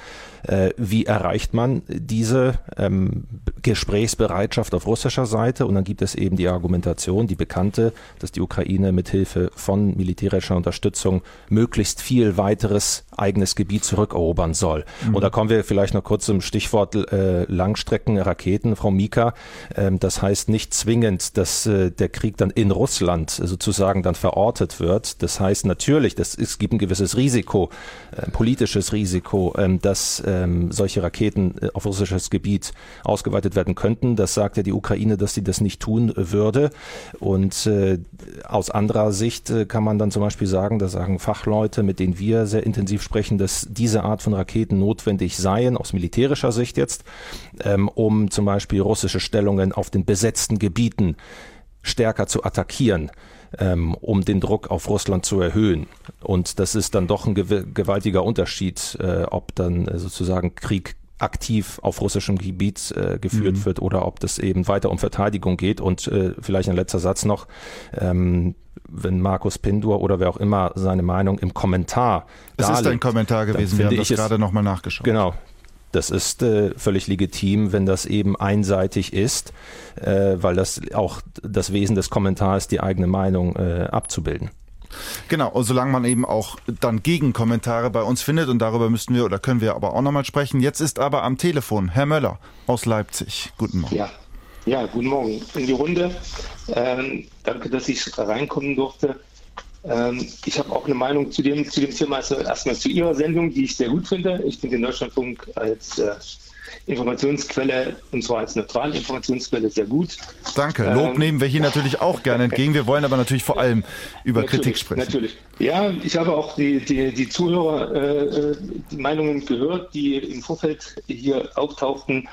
äh, wie erreicht man diese ähm, Gesprächsbereitschaft auf russischer Seite? Und dann gibt es eben die Argumentation, die bekannte, dass die Ukraine mit Hilfe von militärischer Unterstützung möglichst viel weiteres eigenes Gebiet zurückerobern soll. Mhm. Und da kommen wir vielleicht noch kurz zum Stichwort äh, Langstreckenraketen, Frau Mika. Ähm, das heißt nicht zwingend, dass äh, der Krieg dann in Russland sozusagen dann verortet wird. Das heißt natürlich, dass es gibt ein gewisses Risiko, äh, politisches Risiko, ähm, dass ähm, solche Raketen äh, auf russisches Gebiet ausgeweitet werden könnten. Das sagt ja die Ukraine, dass sie das nicht tun würde. Und äh, aus anderer Sicht äh, kann man dann zum Beispiel sagen, da sagen Fachleute, mit denen wir sehr intensiv sprechen, dass diese Art von Raketen notwendig seien, aus militärischer Sicht jetzt, ähm, um zum Beispiel russische Stellungen auf den besetzten Gebieten stärker zu attackieren ähm, um den Druck auf Russland zu erhöhen. Und das ist dann doch ein gewaltiger Unterschied, äh, ob dann äh, sozusagen Krieg aktiv auf russischem Gebiet äh, geführt mhm. wird oder ob das eben weiter um Verteidigung geht. Und äh, vielleicht ein letzter Satz noch. Ähm, wenn Markus Pindur oder wer auch immer seine Meinung im Kommentar. Es ist ein Kommentar gewesen, wir haben das gerade nochmal nachgeschaut. Genau, das ist äh, völlig legitim, wenn das eben einseitig ist, äh, weil das auch das Wesen des Kommentars die eigene Meinung äh, abzubilden. Genau, solange man eben auch dann Gegenkommentare bei uns findet und darüber müssten wir oder können wir aber auch nochmal sprechen. Jetzt ist aber am Telefon Herr Möller aus Leipzig. Guten Morgen. Ja, ja guten Morgen in die Runde. Ähm, danke, dass ich reinkommen durfte. Ähm, ich habe auch eine Meinung zu dem, zu dem Thema, also erstmal zu Ihrer Sendung, die ich sehr gut finde. Ich finde den Deutschlandfunk als äh, Informationsquelle, und zwar als neutrale Informationsquelle, sehr gut. Danke. Lob ähm, nehmen wir hier natürlich auch gerne entgegen. Wir wollen aber natürlich vor allem über Kritik sprechen. Natürlich. Ja, ich habe auch die, die, die Zuhörer äh, die Meinungen gehört, die im Vorfeld hier auftauchten.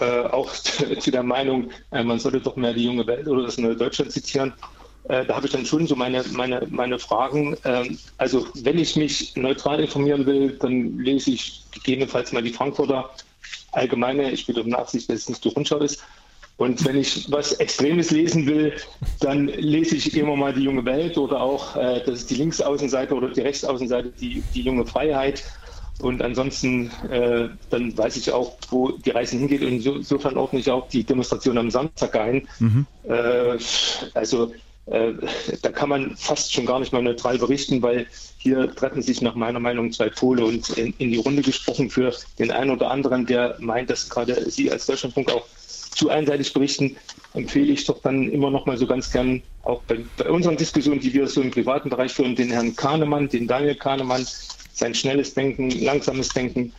Äh, auch zu der Meinung, äh, man sollte doch mehr die junge Welt oder das neue Deutschland zitieren. Äh, da habe ich dann schon so meine, meine, meine Fragen. Ähm, also wenn ich mich neutral informieren will, dann lese ich gegebenenfalls mal die Frankfurter Allgemeine. Ich bitte um Nachsicht, dass es nicht die Rundschau ist. Und wenn ich was Extremes lesen will, dann lese ich immer mal die junge Welt oder auch, äh, das ist die Linksaußenseite oder die Rechtsaußenseite, die, die junge Freiheit. Und ansonsten, äh, dann weiß ich auch, wo die Reise hingeht. Und insofern ordne ich auch die Demonstration am Samstag ein. Mhm. Äh, also äh, da kann man fast schon gar nicht mehr neutral berichten, weil hier treffen sich nach meiner Meinung zwei Pole und in, in, die Runde gesprochen für den einen oder anderen, der meint, dass gerade Sie als Deutschlandfunk auch zu einseitig berichten, empfehle ich doch dann immer noch mal so ganz gern auch bei, bei unseren Diskussionen, die wir so im privaten Bereich führen, den Herrn Kahnemann, den Daniel Kahnemann, sein schnelles Denken, langsames Denken,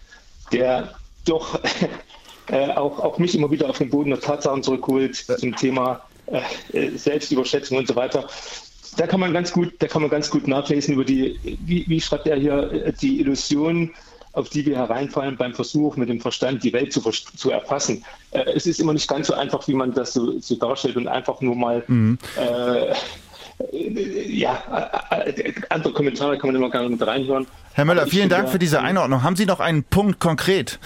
der doch äh, auch, auch mich immer wieder auf den Boden der Tatsachen zurückholt zum Thema äh, Selbstüberschätzung und so weiter. Da kann man ganz gut, da kann man ganz gut nachlesen über die, wie, wie schreibt er hier, äh, die Illusion, auf die wir hereinfallen beim Versuch, mit dem Verstand die Welt zu, zu erfassen. Äh, es ist immer nicht ganz so einfach, wie man das so, so darstellt und einfach nur mal mhm. äh, ja, andere Kommentare kann man immer gerne mit reinhören. Herr Möller, vielen Dank für diese Einordnung. Haben Sie noch einen Punkt konkret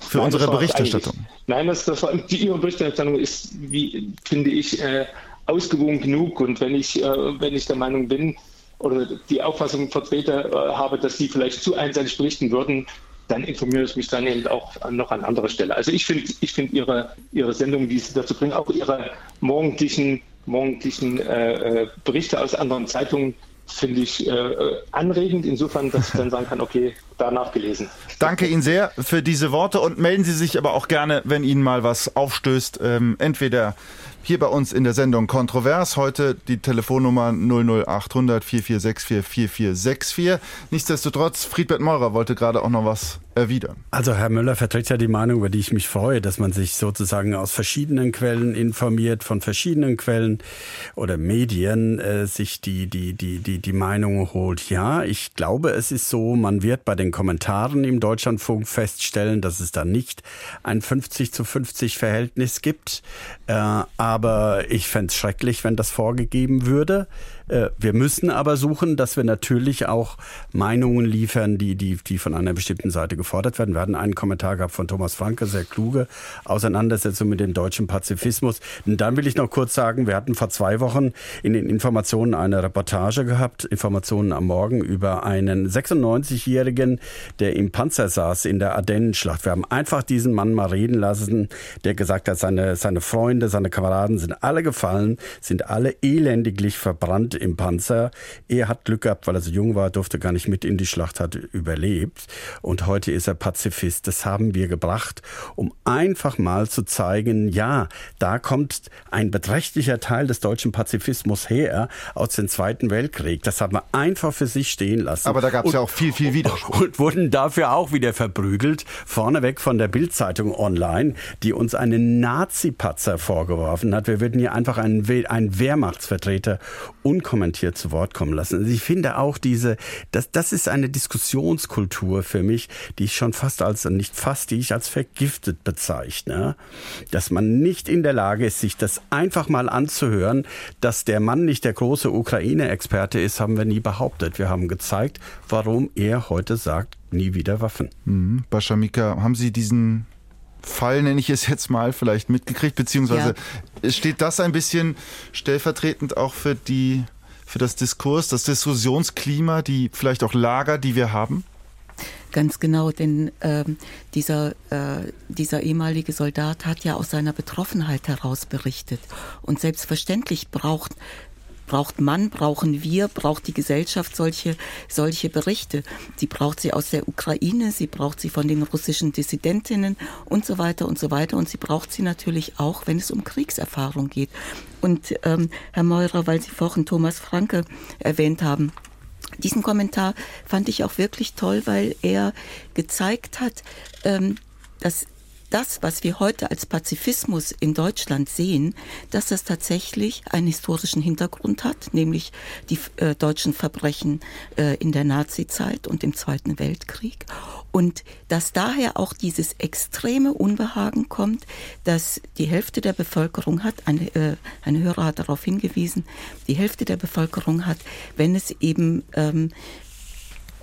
für Nein, unsere Berichterstattung? Nein, das, das war, die Ihre Berichterstattung ist, wie finde ich, äh, ausgewogen genug. Und wenn ich, äh, wenn ich der Meinung bin oder die Auffassung vertrete äh, habe, dass Sie vielleicht zu einseitig berichten würden, dann informiere ich mich dann eben auch noch an anderer Stelle. Also ich finde ich finde Ihre, Ihre Sendung, die Sie dazu bringen, auch Ihre morgendlichen, morgendlichen äh, äh Berichte aus anderen Zeitungen, finde ich äh, anregend, insofern, dass ich dann sagen kann, okay, da nachgelesen. Danke Ihnen sehr für diese Worte und melden Sie sich aber auch gerne, wenn Ihnen mal was aufstößt. Ähm, entweder hier bei uns in der Sendung Kontrovers. Heute die Telefonnummer 00800 4464 4464. Nichtsdestotrotz, Friedbert Meurer wollte gerade auch noch was erwidern. Also Herr Müller vertritt ja die Meinung, über die ich mich freue, dass man sich sozusagen aus verschiedenen Quellen informiert, von verschiedenen Quellen oder Medien äh, sich die, die, die, die, die Meinung holt. Ja, ich glaube, es ist so, man wird bei den Kommentaren im Deutschlandfunk feststellen, dass es da nicht ein 50 zu 50 Verhältnis gibt. Äh, aber ich fände es schrecklich, wenn das vorgegeben würde. Äh, wir müssen aber suchen, dass wir natürlich auch Meinungen liefern, die, die, die von einer bestimmten Seite gefordert werden. Wir hatten einen Kommentar gehabt von Thomas Franke, sehr kluge Auseinandersetzung mit dem deutschen Pazifismus. Und dann will ich noch kurz sagen, wir hatten vor zwei Wochen in den Informationen eine Reportage gehabt, Informationen am Morgen über einen 96-Jährigen, der im Panzer saß in der Ardennenschlacht. Wir haben einfach diesen Mann mal reden lassen, der gesagt hat, seine, seine Freunde, seine Kameraden sind alle gefallen, sind alle elendiglich verbrannt im Panzer. Er hat Glück gehabt, weil er so jung war, durfte gar nicht mit in die Schlacht, hat überlebt. Und heute ist er Pazifist. Das haben wir gebracht, um einfach mal zu zeigen, ja, da kommt ein beträchtlicher Teil des deutschen Pazifismus her aus dem Zweiten Weltkrieg. Das haben wir einfach für sich stehen lassen. Aber da gab es ja auch viel, viel Widerspruch. Und wurden dafür auch wieder verprügelt. Vorneweg von der Bildzeitung online, die uns einen Nazi-Patzer vorgeworfen hat. Wir würden hier einfach einen, einen Wehrmachtsvertreter unkommentiert zu Wort kommen lassen. Also ich finde auch diese, das, das ist eine Diskussionskultur für mich, die ich schon fast als, nicht fast, die ich als vergiftet bezeichne. Dass man nicht in der Lage ist, sich das einfach mal anzuhören, dass der Mann nicht der große Ukraine-Experte ist, haben wir nie behauptet. Wir haben gezeigt, warum er heute sagt, nie wieder Waffen. Mhm. Baschamika, haben Sie diesen Fall, nenne ich es jetzt mal, vielleicht mitgekriegt, beziehungsweise ja. steht das ein bisschen stellvertretend auch für die für das Diskurs, das Diskussionsklima, die vielleicht auch Lager, die wir haben? Ganz genau, denn ähm, dieser, äh, dieser ehemalige Soldat hat ja aus seiner Betroffenheit heraus berichtet. Und selbstverständlich braucht braucht man, brauchen wir, braucht die Gesellschaft solche, solche Berichte. Sie braucht sie aus der Ukraine, sie braucht sie von den russischen Dissidentinnen und so weiter und so weiter. Und sie braucht sie natürlich auch, wenn es um Kriegserfahrung geht. Und ähm, Herr Meurer, weil Sie vorhin Thomas Franke erwähnt haben, diesen Kommentar fand ich auch wirklich toll, weil er gezeigt hat, ähm, dass das, was wir heute als Pazifismus in Deutschland sehen, dass das tatsächlich einen historischen Hintergrund hat, nämlich die äh, deutschen Verbrechen äh, in der Nazizeit und im Zweiten Weltkrieg. Und dass daher auch dieses extreme Unbehagen kommt, dass die Hälfte der Bevölkerung hat, eine, äh, eine Hörer hat darauf hingewiesen, die Hälfte der Bevölkerung hat, wenn es eben, ähm,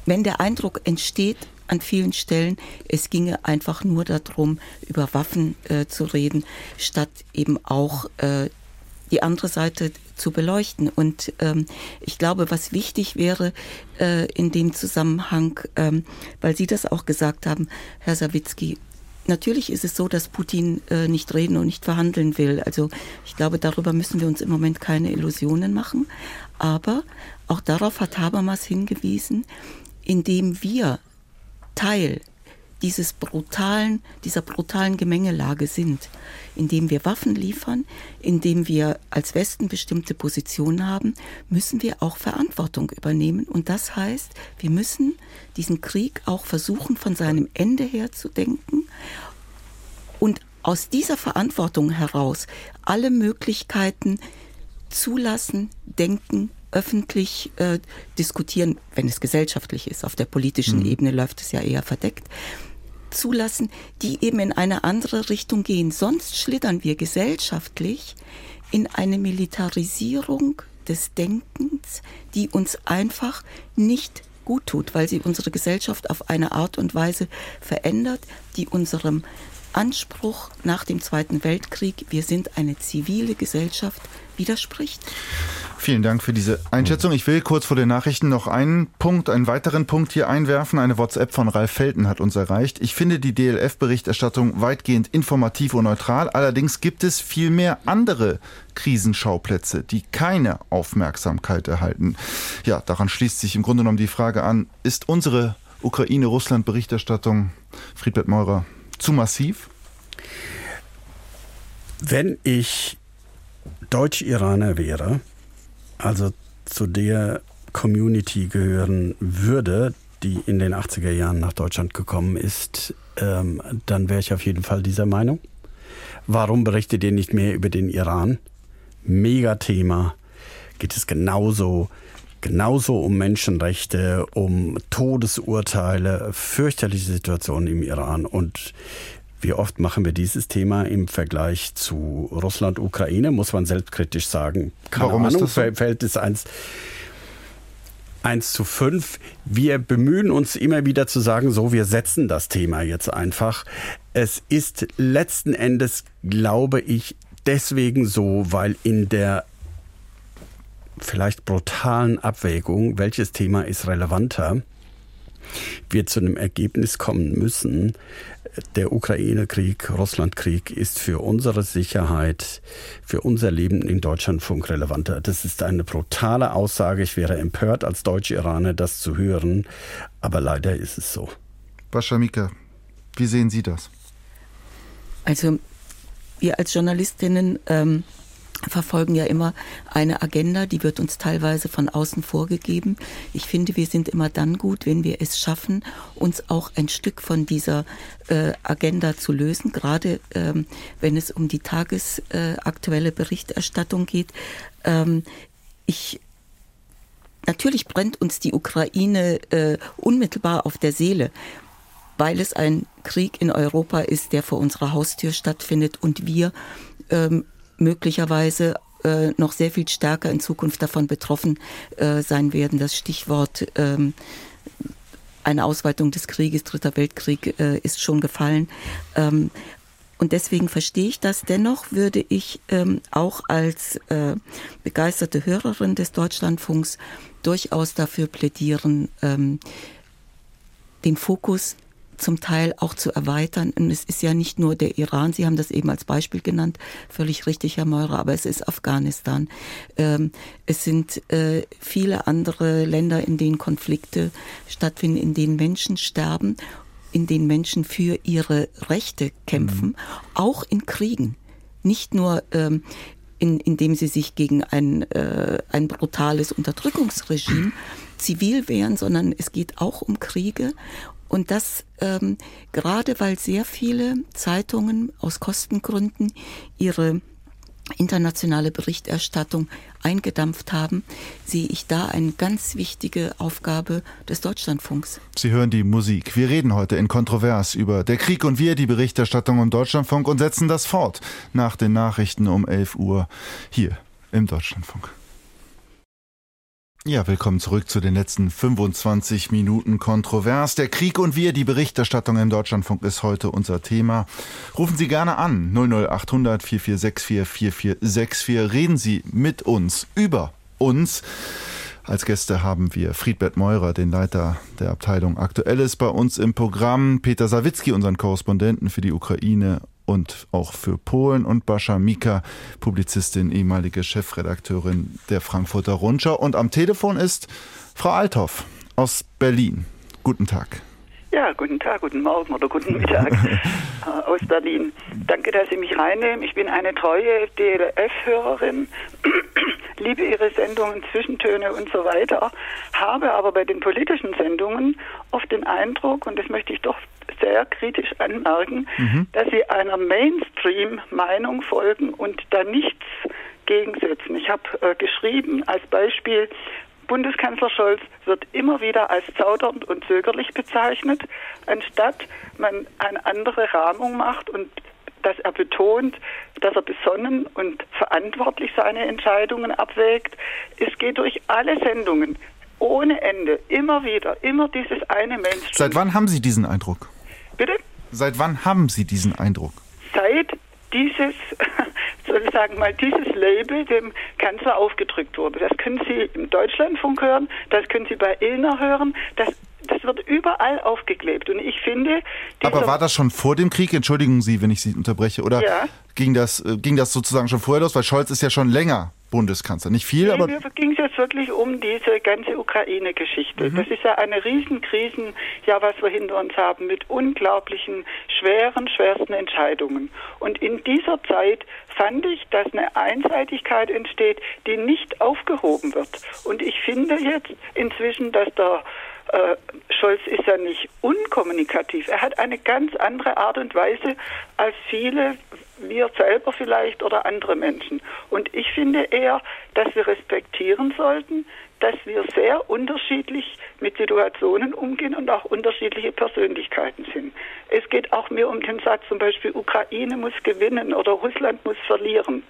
wenn der Eindruck entsteht, an vielen Stellen. Es ginge einfach nur darum, über Waffen äh, zu reden, statt eben auch äh, die andere Seite zu beleuchten. Und ähm, ich glaube, was wichtig wäre äh, in dem Zusammenhang, ähm, weil Sie das auch gesagt haben, Herr Sawicki, Natürlich ist es so, dass Putin äh, nicht reden und nicht verhandeln will. Also ich glaube, darüber müssen wir uns im Moment keine Illusionen machen. Aber auch darauf hat Habermas hingewiesen, indem wir Teil dieses brutalen, dieser brutalen Gemengelage sind, indem wir Waffen liefern, indem wir als Westen bestimmte Positionen haben, müssen wir auch Verantwortung übernehmen. Und das heißt, wir müssen diesen Krieg auch versuchen, von seinem Ende her zu denken und aus dieser Verantwortung heraus alle Möglichkeiten zulassen, denken, öffentlich äh, diskutieren, wenn es gesellschaftlich ist. Auf der politischen mhm. Ebene läuft es ja eher verdeckt zulassen, die eben in eine andere Richtung gehen. Sonst schlittern wir gesellschaftlich in eine Militarisierung des Denkens, die uns einfach nicht gut tut, weil sie unsere Gesellschaft auf eine Art und Weise verändert, die unserem Anspruch nach dem Zweiten Weltkrieg, wir sind eine zivile Gesellschaft, widerspricht. Vielen Dank für diese Einschätzung. Ich will kurz vor den Nachrichten noch einen Punkt, einen weiteren Punkt hier einwerfen. Eine WhatsApp von Ralf Felten hat uns erreicht. Ich finde die DLF-Berichterstattung weitgehend informativ und neutral. Allerdings gibt es viel mehr andere Krisenschauplätze, die keine Aufmerksamkeit erhalten. Ja, daran schließt sich im Grunde genommen die Frage an, ist unsere Ukraine-Russland-Berichterstattung, Friedbert Meurer, zu massiv? Wenn ich Deutsch-Iraner wäre, also zu der Community gehören würde, die in den 80er Jahren nach Deutschland gekommen ist, ähm, dann wäre ich auf jeden Fall dieser Meinung. Warum berichtet ihr nicht mehr über den Iran? Megathema. Geht es genauso, genauso um Menschenrechte, um Todesurteile, fürchterliche Situationen im Iran. Und wie oft machen wir dieses Thema im Vergleich zu Russland, Ukraine, muss man selbstkritisch sagen. Keine Warum Ahnung, ist das so? fällt es eins 1 zu 5. Wir bemühen uns immer wieder zu sagen, so, wir setzen das Thema jetzt einfach. Es ist letzten Endes, glaube ich, deswegen so, weil in der vielleicht brutalen Abwägung, welches Thema ist relevanter, wir zu einem Ergebnis kommen müssen, der Ukraine-Krieg, Russland-Krieg ist für unsere Sicherheit, für unser Leben in Deutschlandfunk relevanter. Das ist eine brutale Aussage. Ich wäre empört als deutsche Iraner, das zu hören. Aber leider ist es so. Baschamika, wie sehen Sie das? Also wir als Journalistinnen ähm, verfolgen ja immer eine Agenda, die wird uns teilweise von außen vorgegeben. Ich finde, wir sind immer dann gut, wenn wir es schaffen, uns auch ein Stück von dieser äh, Agenda zu lösen, gerade ähm, wenn es um die tagesaktuelle äh, Berichterstattung geht. Ähm, ich Natürlich brennt uns die Ukraine äh, unmittelbar auf der Seele, weil es ein Krieg in Europa ist, der vor unserer Haustür stattfindet und wir ähm, möglicherweise äh, noch sehr viel stärker in Zukunft davon betroffen äh, sein werden. Das Stichwort ähm, eine Ausweitung des Krieges, Dritter Weltkrieg, äh, ist schon gefallen. Ähm, und deswegen verstehe ich das. Dennoch würde ich ähm, auch als äh, begeisterte Hörerin des Deutschlandfunks durchaus dafür plädieren, ähm, den Fokus zum Teil auch zu erweitern. Und es ist ja nicht nur der Iran, Sie haben das eben als Beispiel genannt, völlig richtig, Herr Meurer, aber es ist Afghanistan. Ähm, es sind äh, viele andere Länder, in denen Konflikte stattfinden, in denen Menschen sterben, in denen Menschen für ihre Rechte kämpfen, mhm. auch in Kriegen. Nicht nur ähm, in, indem sie sich gegen ein, äh, ein brutales Unterdrückungsregime zivil wehren, sondern es geht auch um Kriege und das ähm, gerade weil sehr viele Zeitungen aus Kostengründen ihre internationale Berichterstattung eingedampft haben, sehe ich da eine ganz wichtige Aufgabe des Deutschlandfunks. Sie hören die Musik. Wir reden heute in Kontrovers über der Krieg und wir, die Berichterstattung im Deutschlandfunk und setzen das fort nach den Nachrichten um 11 Uhr hier im Deutschlandfunk. Ja, willkommen zurück zu den letzten 25 Minuten Kontrovers. Der Krieg und wir, die Berichterstattung im Deutschlandfunk ist heute unser Thema. Rufen Sie gerne an 00800 4464 4464. Reden Sie mit uns über uns. Als Gäste haben wir Friedbert Meurer, den Leiter der Abteilung Aktuelles bei uns im Programm, Peter Sawicki, unseren Korrespondenten für die Ukraine und auch für Polen und Bascha Mika, Publizistin, ehemalige Chefredakteurin der Frankfurter Rundschau. Und am Telefon ist Frau Althoff aus Berlin. Guten Tag. Ja, guten Tag, guten Morgen oder guten Mittag äh, aus Berlin. Danke, dass Sie mich reinnehmen. Ich bin eine treue DLF-Hörerin, liebe Ihre Sendungen, Zwischentöne und so weiter, habe aber bei den politischen Sendungen oft den Eindruck, und das möchte ich doch sehr kritisch anmerken, mhm. dass sie einer Mainstream-Meinung folgen und da nichts gegensetzen. Ich habe äh, geschrieben als Beispiel, Bundeskanzler Scholz wird immer wieder als zaudernd und zögerlich bezeichnet, anstatt man eine andere Rahmung macht und dass er betont, dass er besonnen und verantwortlich seine Entscheidungen abwägt. Es geht durch alle Sendungen ohne Ende, immer wieder, immer dieses eine Mainstream. Seit wann haben Sie diesen Eindruck? Bitte? Seit wann haben Sie diesen Eindruck? Seit dieses, soll ich sagen mal, dieses Label dem Kanzler aufgedrückt wurde. Das können Sie im Deutschlandfunk hören, das können Sie bei Ilner hören, das das wird überall aufgeklebt. Und ich finde. Aber war das schon vor dem Krieg? Entschuldigen Sie, wenn ich Sie unterbreche. Oder ja. ging, das, äh, ging das sozusagen schon vorher los? Weil Scholz ist ja schon länger Bundeskanzler. Nicht viel, nee, aber. Mir ging es jetzt wirklich um diese ganze Ukraine-Geschichte. Mhm. Das ist ja eine Riesenkrisen, ja, was wir hinter uns haben, mit unglaublichen, schweren, schwersten Entscheidungen. Und in dieser Zeit fand ich, dass eine Einseitigkeit entsteht, die nicht aufgehoben wird. Und ich finde jetzt inzwischen, dass der äh, Scholz ist ja nicht unkommunikativ. Er hat eine ganz andere Art und Weise als viele, wir selber vielleicht oder andere Menschen. Und ich finde eher, dass wir respektieren sollten, dass wir sehr unterschiedlich mit Situationen umgehen und auch unterschiedliche Persönlichkeiten sind. Es geht auch mehr um den Satz zum Beispiel, Ukraine muss gewinnen oder Russland muss verlieren.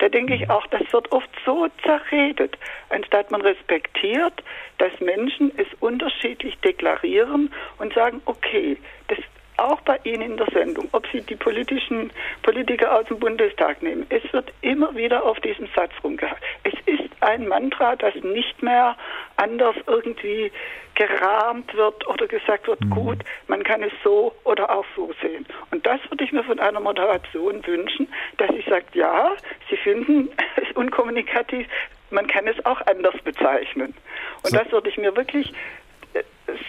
Da denke ich auch, das wird oft so zerredet, anstatt man respektiert, dass Menschen es unterschiedlich deklarieren und sagen, okay, das auch bei Ihnen in der Sendung, ob Sie die politischen Politiker aus dem Bundestag nehmen, es wird immer wieder auf diesem Satz rumgehalten. Es ist ein Mantra, das nicht mehr anders irgendwie gerahmt wird oder gesagt wird, mhm. gut, man kann es so oder auch so sehen. Und das würde ich mir von einer Moderation wünschen, dass sie sagt, ja, Sie finden es unkommunikativ, man kann es auch anders bezeichnen. Und so. das würde ich mir wirklich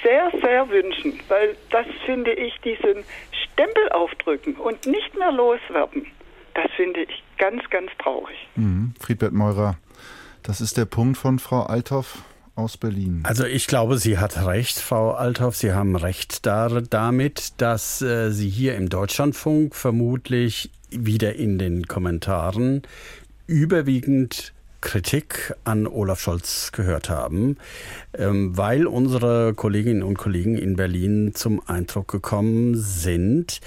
sehr, sehr wünschen, weil das finde ich, diesen Stempel aufdrücken und nicht mehr loswerden, das finde ich ganz, ganz traurig. Mhm. Friedbert Meurer, das ist der Punkt von Frau Althoff aus Berlin. Also ich glaube, sie hat recht, Frau Althoff. Sie haben recht da, damit, dass äh, Sie hier im Deutschlandfunk vermutlich wieder in den Kommentaren überwiegend Kritik an Olaf Scholz gehört haben, ähm, weil unsere Kolleginnen und Kollegen in Berlin zum Eindruck gekommen sind,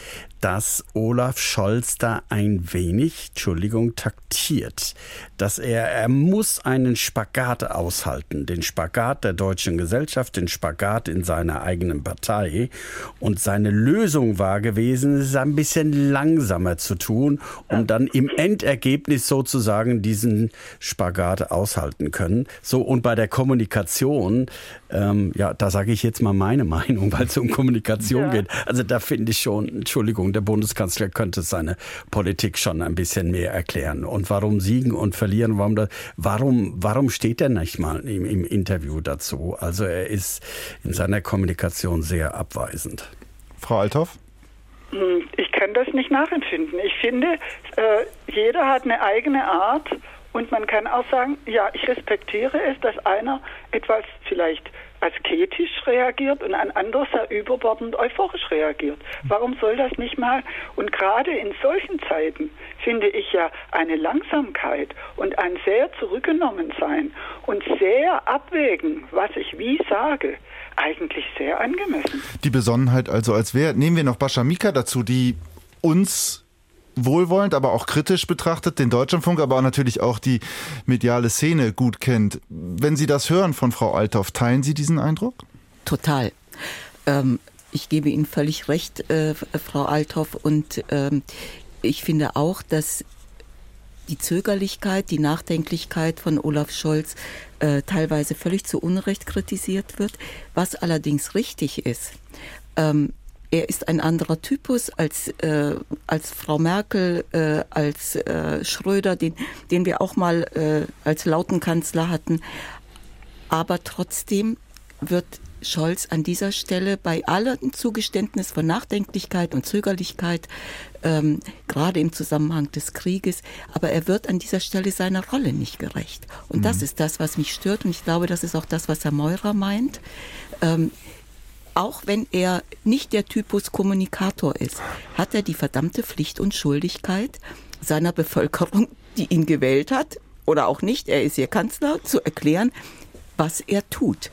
dass Olaf Scholz da ein wenig, Entschuldigung, taktiert. Dass er, er muss einen Spagat aushalten. Den Spagat der deutschen Gesellschaft, den Spagat in seiner eigenen Partei. Und seine Lösung war gewesen, es ein bisschen langsamer zu tun, um dann im Endergebnis sozusagen diesen Spagat aushalten können. So, und bei der Kommunikation, ähm, ja, da sage ich jetzt mal meine Meinung, weil es um Kommunikation ja. geht. Also da finde ich schon, Entschuldigung, der Bundeskanzler könnte seine Politik schon ein bisschen mehr erklären. Und warum siegen und verlieren, warum, da, warum, warum steht er nicht mal im, im Interview dazu? Also er ist in seiner Kommunikation sehr abweisend. Frau Althoff? Hm, ich kann das nicht nachempfinden. Ich finde, äh, jeder hat eine eigene Art und man kann auch sagen, ja, ich respektiere es, dass einer etwas vielleicht asketisch reagiert und ein anderer sehr überbordend euphorisch reagiert. Warum soll das nicht mal? Und gerade in solchen Zeiten finde ich ja eine Langsamkeit und ein sehr zurückgenommen sein und sehr abwägen, was ich wie sage, eigentlich sehr angemessen. Die Besonnenheit also als wer? Nehmen wir noch Bascha Mika dazu, die uns wohlwollend, aber auch kritisch betrachtet, den Deutschlandfunk, aber natürlich auch die mediale Szene gut kennt. Wenn Sie das hören von Frau Althoff, teilen Sie diesen Eindruck? Total. Ähm, ich gebe Ihnen völlig recht, äh, Frau Althoff, und ähm, ich finde auch, dass die Zögerlichkeit, die Nachdenklichkeit von Olaf Scholz äh, teilweise völlig zu Unrecht kritisiert wird, was allerdings richtig ist. Ähm, er ist ein anderer Typus als, äh, als Frau Merkel, äh, als äh, Schröder, den, den wir auch mal äh, als Lautenkanzler hatten. Aber trotzdem wird Scholz an dieser Stelle bei allem Zugeständnis von Nachdenklichkeit und Zögerlichkeit, ähm, gerade im Zusammenhang des Krieges, aber er wird an dieser Stelle seiner Rolle nicht gerecht. Und mhm. das ist das, was mich stört und ich glaube, das ist auch das, was Herr Meurer meint. Ähm, auch wenn er nicht der Typus Kommunikator ist, hat er die verdammte Pflicht und Schuldigkeit seiner Bevölkerung, die ihn gewählt hat, oder auch nicht, er ist ihr Kanzler, zu erklären, was er tut.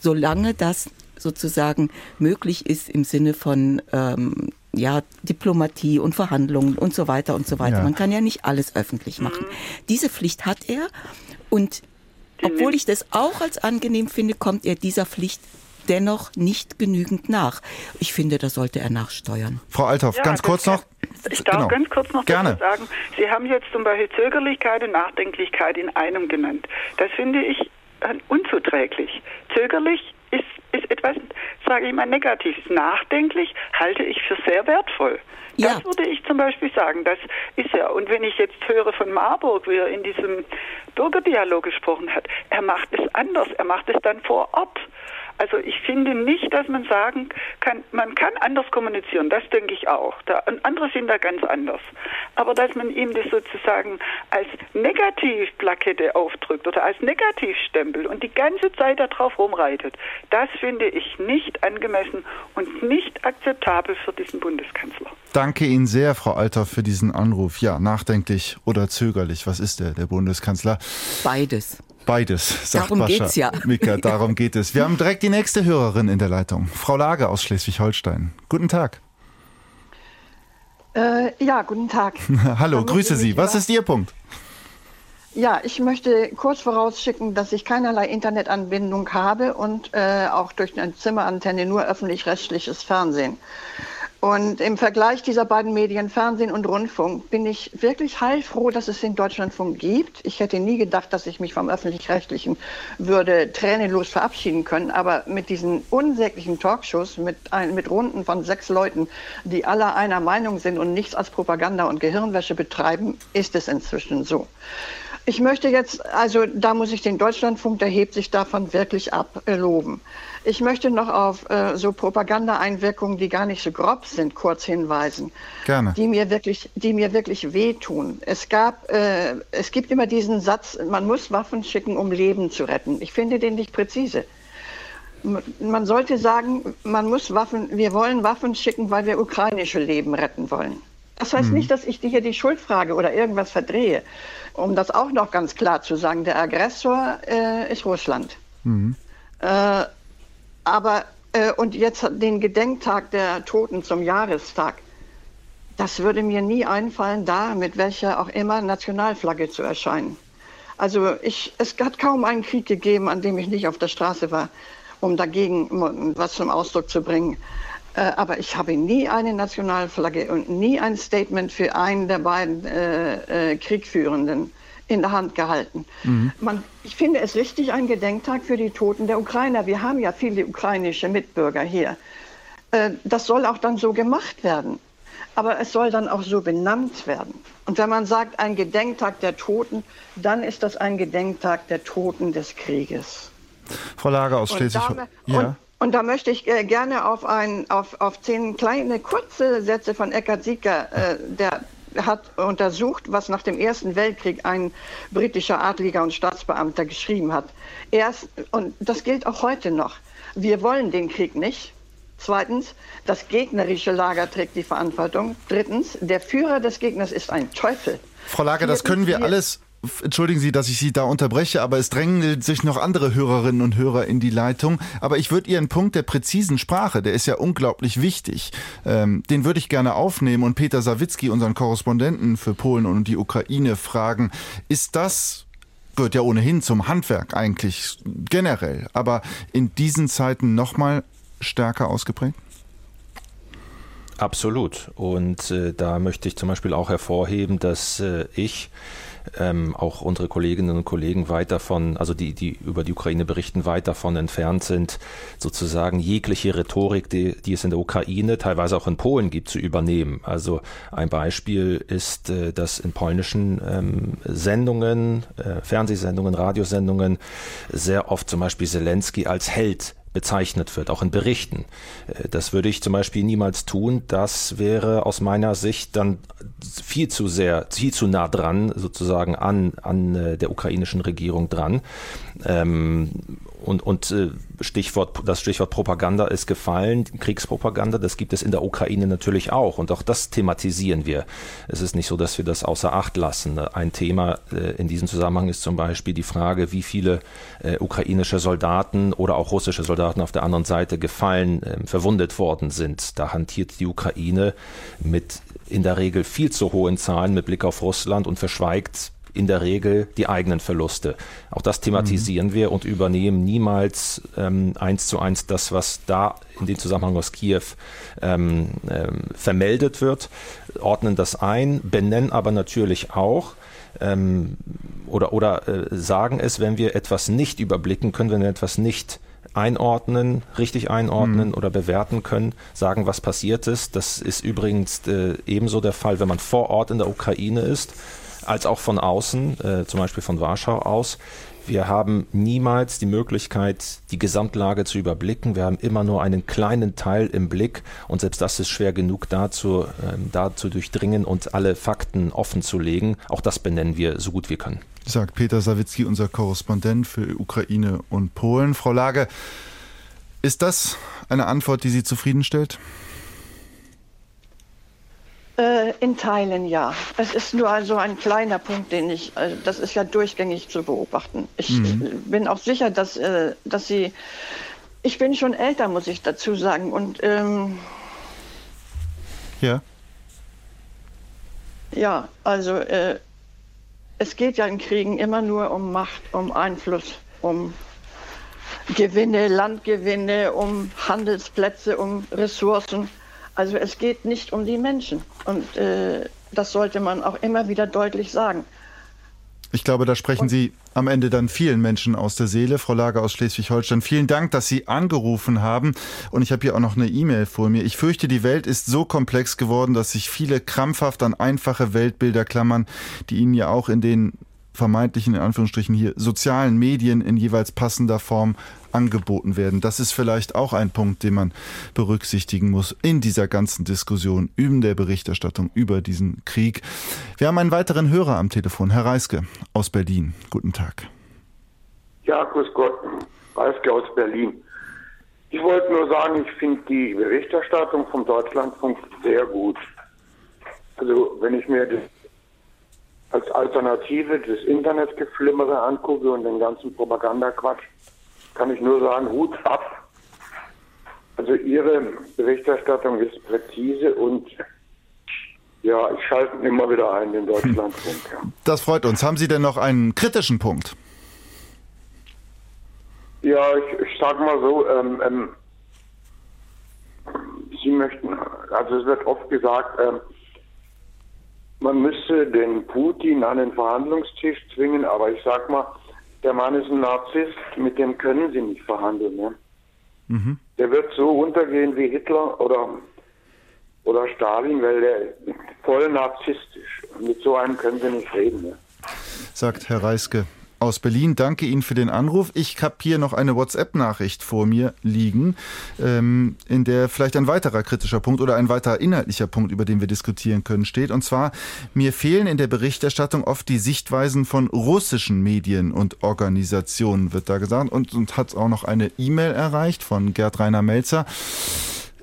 Solange das sozusagen möglich ist im Sinne von ähm, ja, Diplomatie und Verhandlungen und so weiter und so weiter. Ja. Man kann ja nicht alles öffentlich machen. Diese Pflicht hat er und obwohl ich das auch als angenehm finde, kommt er dieser Pflicht dennoch nicht genügend nach. Ich finde, da sollte er nachsteuern. Frau Althoff, ja, ganz kurz noch. Ich darf genau. ganz kurz noch Gerne. sagen. Sie haben jetzt zum Beispiel Zögerlichkeit und Nachdenklichkeit in einem genannt. Das finde ich äh, unzuträglich. Zögerlich ist, ist etwas, sage ich mal, Negatives. Nachdenklich halte ich für sehr wertvoll. Das ja. würde ich zum Beispiel sagen. Das ist ja. Und wenn ich jetzt höre von Marburg, wie er in diesem Bürgerdialog gesprochen hat, er macht es anders. Er macht es dann vor Ort. Also ich finde nicht, dass man sagen kann, man kann anders kommunizieren, das denke ich auch. Da, und andere sind da ganz anders. Aber dass man ihm das sozusagen als Negativplakette aufdrückt oder als Negativstempel und die ganze Zeit darauf rumreitet, das finde ich nicht angemessen und nicht akzeptabel für diesen Bundeskanzler. Danke Ihnen sehr, Frau Alter, für diesen Anruf. Ja, nachdenklich oder zögerlich, was ist der, der Bundeskanzler? Beides. Beides, sagt darum Bascha. Geht's ja. Mika, darum geht es. Wir haben direkt die nächste Hörerin in der Leitung, Frau Lage aus Schleswig-Holstein. Guten Tag. Äh, ja, guten Tag. Hallo, grüße Sie. Was ist Ihr Punkt? Ja, ich möchte kurz vorausschicken, dass ich keinerlei Internetanbindung habe und äh, auch durch eine Zimmerantenne nur öffentlich-rechtliches Fernsehen. Und im Vergleich dieser beiden Medien, Fernsehen und Rundfunk, bin ich wirklich heilfroh, dass es den Deutschlandfunk gibt. Ich hätte nie gedacht, dass ich mich vom Öffentlich-Rechtlichen würde tränenlos verabschieden können. Aber mit diesen unsäglichen Talkshows, mit, ein, mit Runden von sechs Leuten, die alle einer Meinung sind und nichts als Propaganda und Gehirnwäsche betreiben, ist es inzwischen so. Ich möchte jetzt, also da muss ich den Deutschlandfunk, der hebt sich davon wirklich ab, äh, loben. Ich möchte noch auf äh, so Propaganda-Einwirkungen, die gar nicht so grob sind, kurz hinweisen. Gerne. Die mir wirklich, die mir wirklich wehtun. Es gab, äh, es gibt immer diesen Satz, man muss Waffen schicken, um Leben zu retten. Ich finde den nicht präzise. Man sollte sagen, man muss Waffen, wir wollen Waffen schicken, weil wir ukrainische Leben retten wollen. Das heißt mhm. nicht, dass ich hier die Schuldfrage oder irgendwas verdrehe. Um das auch noch ganz klar zu sagen, der Aggressor äh, ist Russland. Mhm. Äh, aber, äh, und jetzt den Gedenktag der Toten zum Jahrestag. Das würde mir nie einfallen, da mit welcher auch immer Nationalflagge zu erscheinen. Also ich, es hat kaum einen Krieg gegeben, an dem ich nicht auf der Straße war, um dagegen was zum Ausdruck zu bringen. Äh, aber ich habe nie eine Nationalflagge und nie ein Statement für einen der beiden äh, äh, Kriegführenden in der Hand gehalten. Mhm. Man, ich finde es richtig, ein Gedenktag für die Toten der Ukrainer. Wir haben ja viele ukrainische Mitbürger hier. Äh, das soll auch dann so gemacht werden. Aber es soll dann auch so benannt werden. Und wenn man sagt, ein Gedenktag der Toten, dann ist das ein Gedenktag der Toten des Krieges. Frau Lager aus Schleswig-Holstein. Ja. Und da möchte ich äh, gerne auf, ein, auf, auf zehn kleine, kurze Sätze von Eckhard Sieger, äh, der hat untersucht, was nach dem Ersten Weltkrieg ein britischer Adliger und Staatsbeamter geschrieben hat. Erst, und das gilt auch heute noch, wir wollen den Krieg nicht. Zweitens, das gegnerische Lager trägt die Verantwortung. Drittens, der Führer des Gegners ist ein Teufel. Frau Lager, das können wir alles entschuldigen Sie, dass ich Sie da unterbreche, aber es drängen sich noch andere Hörerinnen und Hörer in die Leitung. Aber ich würde Ihren Punkt der präzisen Sprache, der ist ja unglaublich wichtig, ähm, den würde ich gerne aufnehmen und Peter Sawicki, unseren Korrespondenten für Polen und die Ukraine, fragen. Ist das gehört ja ohnehin zum Handwerk eigentlich generell, aber in diesen Zeiten noch mal stärker ausgeprägt? Absolut. Und äh, da möchte ich zum Beispiel auch hervorheben, dass äh, ich ähm, auch unsere Kolleginnen und Kollegen weit davon, also die, die über die Ukraine berichten, weit davon entfernt sind, sozusagen jegliche Rhetorik, die, die es in der Ukraine, teilweise auch in Polen gibt, zu übernehmen. Also ein Beispiel ist, äh, dass in polnischen ähm, Sendungen, äh, Fernsehsendungen, Radiosendungen sehr oft zum Beispiel Zelensky als Held bezeichnet wird, auch in Berichten. Äh, das würde ich zum Beispiel niemals tun. Das wäre aus meiner Sicht dann viel zu sehr, viel zu nah dran, sozusagen an, an äh, der ukrainischen Regierung dran. Ähm, und, und äh, Stichwort, das Stichwort Propaganda ist gefallen, Kriegspropaganda, das gibt es in der Ukraine natürlich auch und auch das thematisieren wir. Es ist nicht so, dass wir das außer Acht lassen. Ein Thema äh, in diesem Zusammenhang ist zum Beispiel die Frage, wie viele äh, ukrainische Soldaten oder auch russische Soldaten auf der anderen Seite gefallen, äh, verwundet worden sind. Da hantiert die Ukraine mit in der Regel viel zu hohen Zahlen mit Blick auf Russland und verschweigt in der Regel die eigenen Verluste. Auch das thematisieren mhm. wir und übernehmen niemals ähm, eins zu eins das, was da in dem Zusammenhang aus Kiew ähm, ähm, vermeldet wird, ordnen das ein, benennen aber natürlich auch, ähm, oder, oder äh, sagen es, wenn wir etwas nicht überblicken können, wenn wir etwas nicht einordnen, richtig einordnen mhm. oder bewerten können, sagen, was passiert ist. Das ist übrigens äh, ebenso der Fall, wenn man vor Ort in der Ukraine ist, als auch von außen, äh, zum Beispiel von Warschau aus. Wir haben niemals die Möglichkeit, die Gesamtlage zu überblicken. Wir haben immer nur einen kleinen Teil im Blick und selbst das ist schwer genug dazu, ähm, da zu durchdringen und alle Fakten offen zu legen. Auch das benennen wir so gut wir können. Sagt Peter Sawicki, unser Korrespondent für Ukraine und Polen. Frau Lage, ist das eine Antwort, die Sie zufriedenstellt? Äh, in Teilen ja. Es ist nur also ein kleiner Punkt, den ich, also das ist ja durchgängig zu beobachten. Ich mhm. bin auch sicher, dass, äh, dass sie, ich bin schon älter, muss ich dazu sagen. Und ähm, ja. Ja, also äh, es geht ja in Kriegen immer nur um Macht, um Einfluss, um Gewinne, Landgewinne, um Handelsplätze, um Ressourcen. Also es geht nicht um die Menschen. Und äh, das sollte man auch immer wieder deutlich sagen. Ich glaube, da sprechen Sie am Ende dann vielen Menschen aus der Seele. Frau Lager aus Schleswig-Holstein, vielen Dank, dass Sie angerufen haben. Und ich habe hier auch noch eine E-Mail vor mir. Ich fürchte, die Welt ist so komplex geworden, dass sich viele krampfhaft an einfache Weltbilder klammern, die Ihnen ja auch in den vermeintlichen, in Anführungsstrichen hier, sozialen Medien in jeweils passender Form angeboten werden. Das ist vielleicht auch ein Punkt, den man berücksichtigen muss in dieser ganzen Diskussion über der Berichterstattung über diesen Krieg. Wir haben einen weiteren Hörer am Telefon, Herr Reiske aus Berlin. Guten Tag. Ja, grüß Gott, Reiske aus Berlin. Ich wollte nur sagen, ich finde die Berichterstattung vom Deutschlandfunk sehr gut. Also wenn ich mir das als Alternative des Internetgeflimmere angucke und den ganzen Propagandaquatsch, kann ich nur sagen, Hut ab. Also Ihre Berichterstattung ist präzise und ja, ich schalte immer wieder ein, den Deutschlandfunk. Ja. Das freut uns. Haben Sie denn noch einen kritischen Punkt? Ja, ich, ich sage mal so, ähm, ähm, Sie möchten, also es wird oft gesagt, ähm, man müsste den Putin an den Verhandlungstisch zwingen, aber ich sag mal, der Mann ist ein Narzisst, mit dem können sie nicht verhandeln. Ne? Mhm. Der wird so untergehen wie Hitler oder, oder Stalin, weil der voll narzisstisch. Mit so einem können sie nicht reden. Ne? Sagt Herr Reiske aus Berlin. Danke Ihnen für den Anruf. Ich habe hier noch eine WhatsApp-Nachricht vor mir liegen, ähm, in der vielleicht ein weiterer kritischer Punkt oder ein weiterer inhaltlicher Punkt, über den wir diskutieren können, steht. Und zwar, mir fehlen in der Berichterstattung oft die Sichtweisen von russischen Medien und Organisationen, wird da gesagt. Und, und hat auch noch eine E-Mail erreicht von Gerd Rainer Melzer,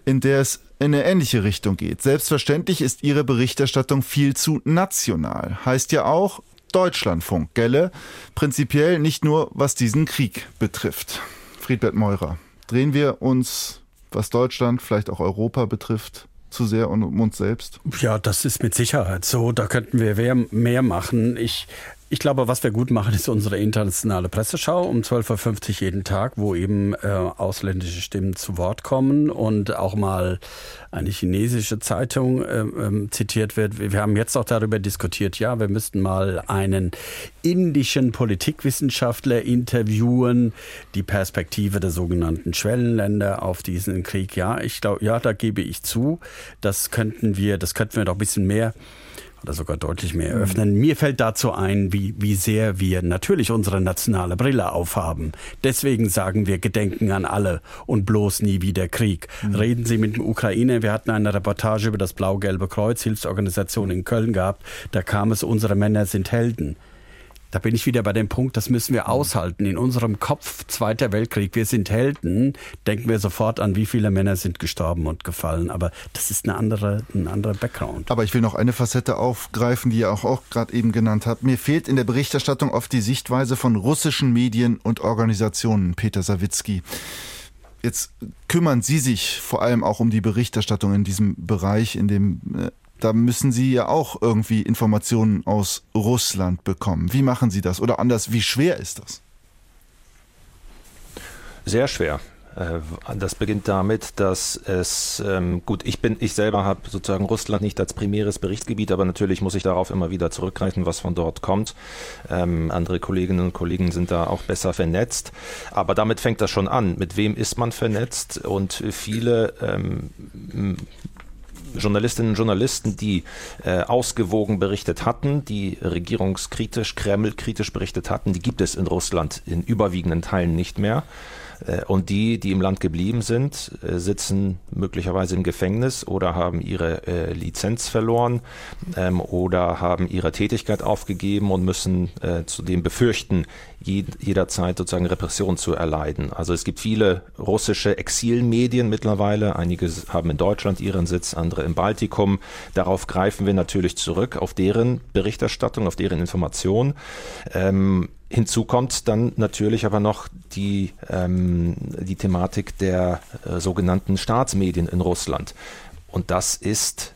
in der es in eine ähnliche Richtung geht. Selbstverständlich ist Ihre Berichterstattung viel zu national. Heißt ja auch, Deutschlandfunk, gelle? Prinzipiell nicht nur, was diesen Krieg betrifft. Friedbert Meurer, drehen wir uns, was Deutschland, vielleicht auch Europa betrifft, zu sehr um uns selbst? Ja, das ist mit Sicherheit so. Da könnten wir mehr machen. Ich ich glaube, was wir gut machen, ist unsere internationale Presseschau um 12.50 Uhr jeden Tag, wo eben äh, ausländische Stimmen zu Wort kommen und auch mal eine chinesische Zeitung äh, äh, zitiert wird. Wir haben jetzt auch darüber diskutiert, ja, wir müssten mal einen indischen Politikwissenschaftler interviewen, die Perspektive der sogenannten Schwellenländer auf diesen Krieg. Ja, ich glaube, ja, da gebe ich zu, das könnten wir, das könnten wir doch ein bisschen mehr oder sogar deutlich mehr öffnen. Mir fällt dazu ein, wie, wie sehr wir natürlich unsere nationale Brille aufhaben. Deswegen sagen wir Gedenken an alle und bloß nie wieder Krieg. Mhm. Reden Sie mit dem Ukraine. Wir hatten eine Reportage über das Blau-Gelbe Kreuz, Hilfsorganisation in Köln gehabt. Da kam es, unsere Männer sind Helden. Da bin ich wieder bei dem Punkt, das müssen wir aushalten. In unserem Kopf, Zweiter Weltkrieg, wir sind Helden, denken wir sofort an, wie viele Männer sind gestorben und gefallen. Aber das ist eine andere, ein anderer Background. Aber ich will noch eine Facette aufgreifen, die ihr auch, auch gerade eben genannt habt. Mir fehlt in der Berichterstattung oft die Sichtweise von russischen Medien und Organisationen, Peter Sawicki. Jetzt kümmern Sie sich vor allem auch um die Berichterstattung in diesem Bereich, in dem äh, da müssen Sie ja auch irgendwie Informationen aus Russland bekommen. Wie machen Sie das? Oder anders, wie schwer ist das? Sehr schwer. Äh, das beginnt damit, dass es ähm, gut, ich bin, ich selber habe sozusagen Russland nicht als primäres Berichtsgebiet, aber natürlich muss ich darauf immer wieder zurückgreifen, was von dort kommt. Ähm, andere Kolleginnen und Kollegen sind da auch besser vernetzt, aber damit fängt das schon an. Mit wem ist man vernetzt? Und viele ähm, Journalistinnen und Journalisten, die äh, ausgewogen berichtet hatten, die regierungskritisch, Kreml-kritisch berichtet hatten, die gibt es in Russland in überwiegenden Teilen nicht mehr. Äh, und die, die im Land geblieben sind, äh, sitzen möglicherweise im Gefängnis oder haben ihre äh, Lizenz verloren ähm, oder haben ihre Tätigkeit aufgegeben und müssen zudem befürchten, jederzeit sozusagen Repression zu erleiden. Also es gibt viele russische Exilmedien mittlerweile. Einige haben in Deutschland ihren Sitz, andere im Baltikum. Darauf greifen wir natürlich zurück, auf deren Berichterstattung, auf deren Information. Ähm, Hinzu kommt dann natürlich aber noch die, ähm, die Thematik der äh, sogenannten Staatsmedien in Russland. Und das ist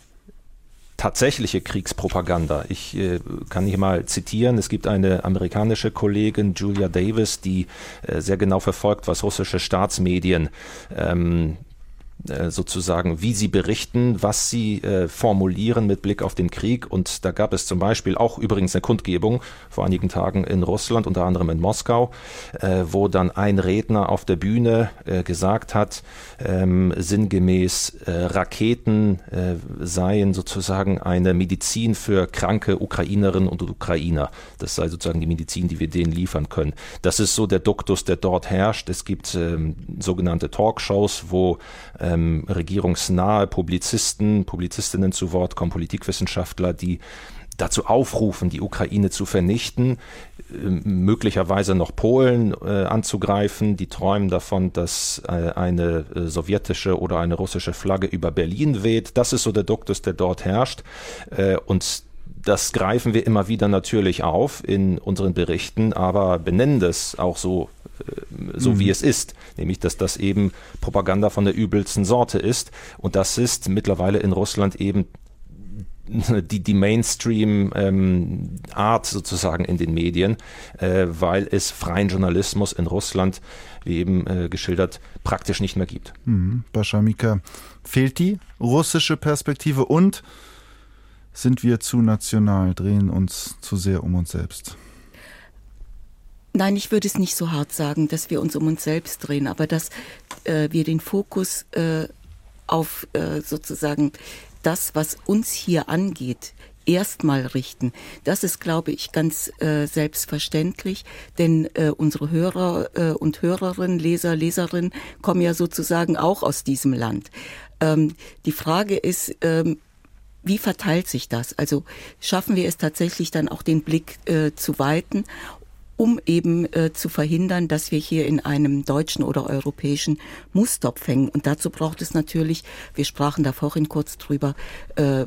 tatsächliche Kriegspropaganda. Ich äh, kann hier mal zitieren. Es gibt eine amerikanische Kollegin, Julia Davis, die äh, sehr genau verfolgt, was russische Staatsmedien ähm, äh, sozusagen, wie sie berichten, was sie äh, formulieren mit Blick auf den Krieg. Und da gab es zum Beispiel auch übrigens eine Kundgebung vor einigen Tagen in Russland, unter anderem in Moskau, äh, wo dann ein Redner auf der Bühne äh, gesagt hat, ähm, sinngemäß, äh, Raketen äh, seien sozusagen eine Medizin für kranke Ukrainerinnen und Ukrainer. Das sei sozusagen die Medizin, die wir denen liefern können. Das ist so der Duktus, der dort herrscht. Es gibt ähm, sogenannte Talkshows, wo ähm, regierungsnahe Publizisten, Publizistinnen zu Wort kommen, Politikwissenschaftler, die dazu aufrufen, die Ukraine zu vernichten, ähm, möglicherweise noch Polen äh, anzugreifen. Die träumen davon, dass äh, eine äh, sowjetische oder eine russische Flagge über Berlin weht. Das ist so der Duktus, der dort herrscht. Äh, und das greifen wir immer wieder natürlich auf in unseren Berichten, aber benennen das auch so so mhm. wie es ist, nämlich dass das eben Propaganda von der übelsten Sorte ist. Und das ist mittlerweile in Russland eben die, die Mainstream-Art ähm, sozusagen in den Medien, äh, weil es freien Journalismus in Russland, wie eben äh, geschildert, praktisch nicht mehr gibt. Mhm. Baschamika, fehlt die russische Perspektive und sind wir zu national, drehen uns zu sehr um uns selbst? Nein, ich würde es nicht so hart sagen, dass wir uns um uns selbst drehen, aber dass äh, wir den Fokus äh, auf äh, sozusagen das, was uns hier angeht, erstmal richten. Das ist, glaube ich, ganz äh, selbstverständlich, denn äh, unsere Hörer äh, und Hörerinnen, Leser, Leserinnen kommen ja sozusagen auch aus diesem Land. Ähm, die Frage ist, ähm, wie verteilt sich das? Also schaffen wir es tatsächlich dann auch den Blick äh, zu weiten um eben äh, zu verhindern, dass wir hier in einem deutschen oder europäischen Mustopf hängen. Und dazu braucht es natürlich, wir sprachen da vorhin kurz drüber, äh,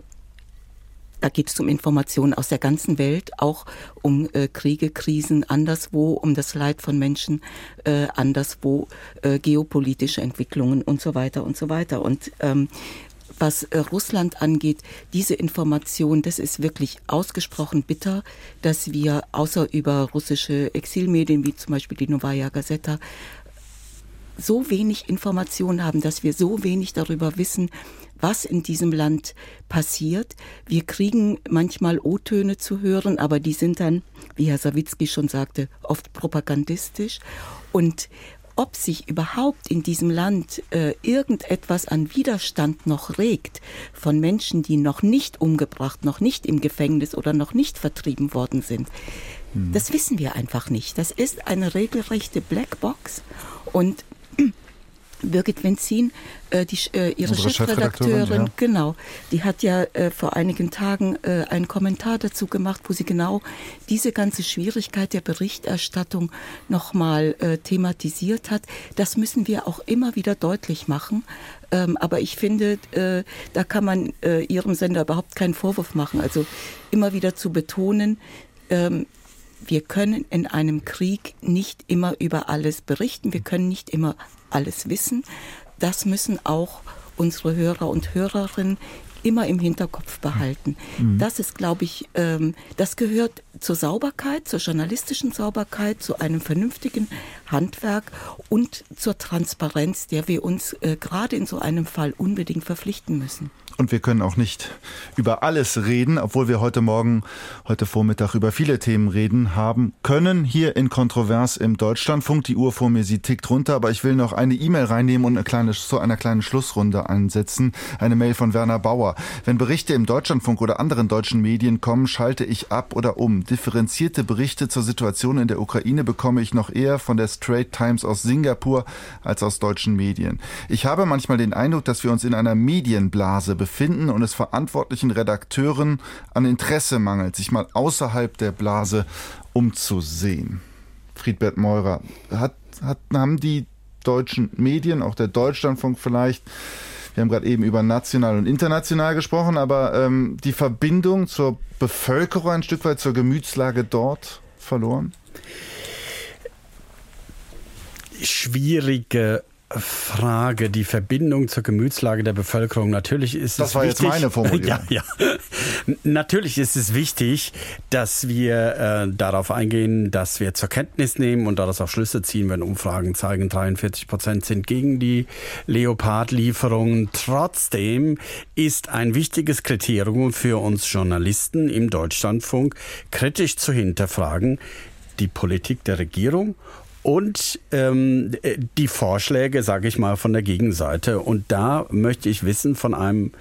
da geht es um Informationen aus der ganzen Welt, auch um äh, Kriege, Krisen anderswo, um das Leid von Menschen äh, anderswo, äh, geopolitische Entwicklungen und so weiter und so weiter. Und ähm, was äh, Russland angeht, diese Information, das ist wirklich ausgesprochen bitter, dass wir außer über russische Exilmedien wie zum Beispiel die Novaya Gazeta so wenig Informationen haben, dass wir so wenig darüber wissen, was in diesem Land passiert. Wir kriegen manchmal O-Töne zu hören, aber die sind dann, wie Herr Sawicki schon sagte, oft propagandistisch. Und ob sich überhaupt in diesem Land äh, irgendetwas an Widerstand noch regt von Menschen, die noch nicht umgebracht, noch nicht im Gefängnis oder noch nicht vertrieben worden sind. Hm. Das wissen wir einfach nicht. Das ist eine regelrechte Blackbox und Birgit Wenzin, äh, die, äh, ihre Unsere Chefredakteurin, ja. genau, die hat ja äh, vor einigen Tagen äh, einen Kommentar dazu gemacht, wo sie genau diese ganze Schwierigkeit der Berichterstattung nochmal äh, thematisiert hat. Das müssen wir auch immer wieder deutlich machen. Ähm, aber ich finde, äh, da kann man äh, ihrem Sender überhaupt keinen Vorwurf machen. Also immer wieder zu betonen, ähm, wir können in einem Krieg nicht immer über alles berichten, wir können nicht immer alles wissen. Das müssen auch unsere Hörer und Hörerinnen immer im Hinterkopf behalten. Mhm. Das ist, glaube ich, ähm, das gehört zur Sauberkeit, zur journalistischen Sauberkeit, zu einem vernünftigen Handwerk und zur Transparenz, der wir uns äh, gerade in so einem Fall unbedingt verpflichten müssen. Und wir können auch nicht über alles reden, obwohl wir heute Morgen, heute Vormittag über viele Themen reden haben können. Hier in Kontrovers im Deutschlandfunk. Die Uhr vor mir, sie tickt runter, aber ich will noch eine E-Mail reinnehmen und eine kleine, zu einer kleinen Schlussrunde einsetzen. Eine Mail von Werner Bauer. Wenn Berichte im Deutschlandfunk oder anderen deutschen Medien kommen, schalte ich ab oder um. Differenzierte Berichte zur Situation in der Ukraine bekomme ich noch eher von der Straight Times aus Singapur als aus deutschen Medien. Ich habe manchmal den Eindruck, dass wir uns in einer Medienblase befinden befinden und es verantwortlichen Redakteuren an Interesse mangelt, sich mal außerhalb der Blase umzusehen. Friedbert Meurer, hat, hat, haben die deutschen Medien, auch der Deutschlandfunk vielleicht, wir haben gerade eben über national und international gesprochen, aber ähm, die Verbindung zur Bevölkerung ein Stück weit zur Gemütslage dort verloren? Schwierige Frage, die Verbindung zur Gemütslage der Bevölkerung. Natürlich ist das es war wichtig, jetzt meine Formulierung. Ja, ja. Natürlich ist es wichtig, dass wir äh, darauf eingehen, dass wir zur Kenntnis nehmen und daraus auch Schlüsse ziehen, wenn Umfragen zeigen, 43 Prozent sind gegen die Leopard-Lieferungen. Trotzdem ist ein wichtiges Kriterium für uns Journalisten im Deutschlandfunk, kritisch zu hinterfragen, die Politik der Regierung und ähm, die Vorschläge, sage ich mal, von der Gegenseite. Und da möchte ich wissen von einem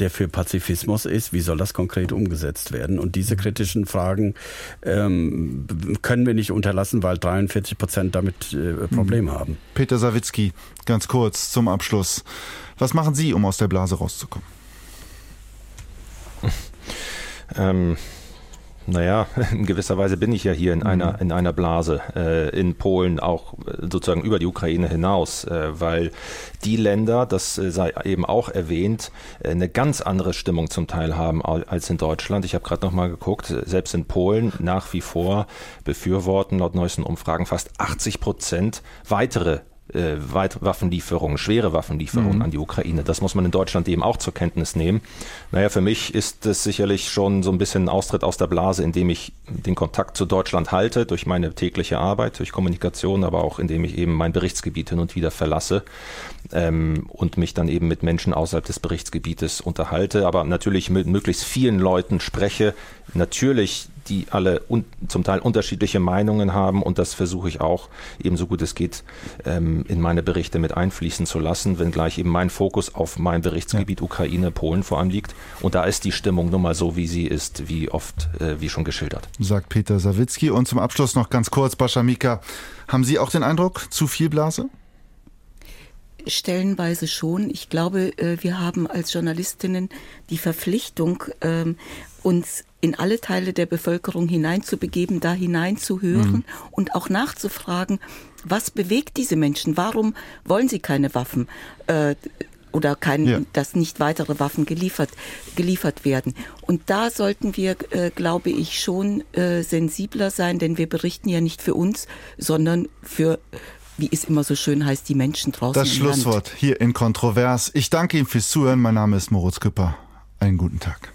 der für Pazifismus ist, wie soll das konkret umgesetzt werden? Und diese kritischen Fragen ähm, können wir nicht unterlassen, weil 43 Prozent damit äh, Probleme haben. Peter Sawicki, ganz kurz zum Abschluss. Was machen Sie, um aus der Blase rauszukommen? ähm, naja, in gewisser Weise bin ich ja hier in einer, mhm. in einer Blase, äh, in Polen auch äh, sozusagen über die Ukraine hinaus, äh, weil die Länder, das äh, sei eben auch erwähnt, äh, eine ganz andere Stimmung zum Teil haben als in Deutschland. Ich habe gerade nochmal geguckt, selbst in Polen nach wie vor befürworten laut neuesten Umfragen fast 80 Prozent weitere äh, Waffenlieferungen, schwere Waffenlieferungen mhm. an die Ukraine. Das muss man in Deutschland eben auch zur Kenntnis nehmen. Naja, für mich ist es sicherlich schon so ein bisschen ein Austritt aus der Blase, indem ich den Kontakt zu Deutschland halte, durch meine tägliche Arbeit, durch Kommunikation, aber auch indem ich eben mein Berichtsgebiet hin und wieder verlasse ähm, und mich dann eben mit Menschen außerhalb des Berichtsgebietes unterhalte, aber natürlich mit möglichst vielen Leuten spreche. Natürlich die alle un zum Teil unterschiedliche Meinungen haben und das versuche ich auch ebenso gut es geht ähm, in meine Berichte mit einfließen zu lassen, wenngleich eben mein Fokus auf mein Berichtsgebiet ja. Ukraine, Polen vor allem liegt und da ist die Stimmung nun mal so, wie sie ist, wie oft, äh, wie schon geschildert. Sagt Peter Sawicki und zum Abschluss noch ganz kurz, Baschamika, haben Sie auch den Eindruck, zu viel Blase? Stellenweise schon. Ich glaube, äh, wir haben als Journalistinnen die Verpflichtung, ähm, uns in alle Teile der Bevölkerung hineinzubegeben, da hineinzuhören mhm. und auch nachzufragen, was bewegt diese Menschen? Warum wollen sie keine Waffen? Äh, oder kein, ja. dass nicht weitere Waffen geliefert, geliefert werden. Und da sollten wir, äh, glaube ich, schon äh, sensibler sein, denn wir berichten ja nicht für uns, sondern für wie es immer so schön heißt, die Menschen draußen. Das Schlusswort Land. hier in Kontrovers. Ich danke Ihnen fürs Zuhören. Mein Name ist Moritz Küpper. Einen guten Tag.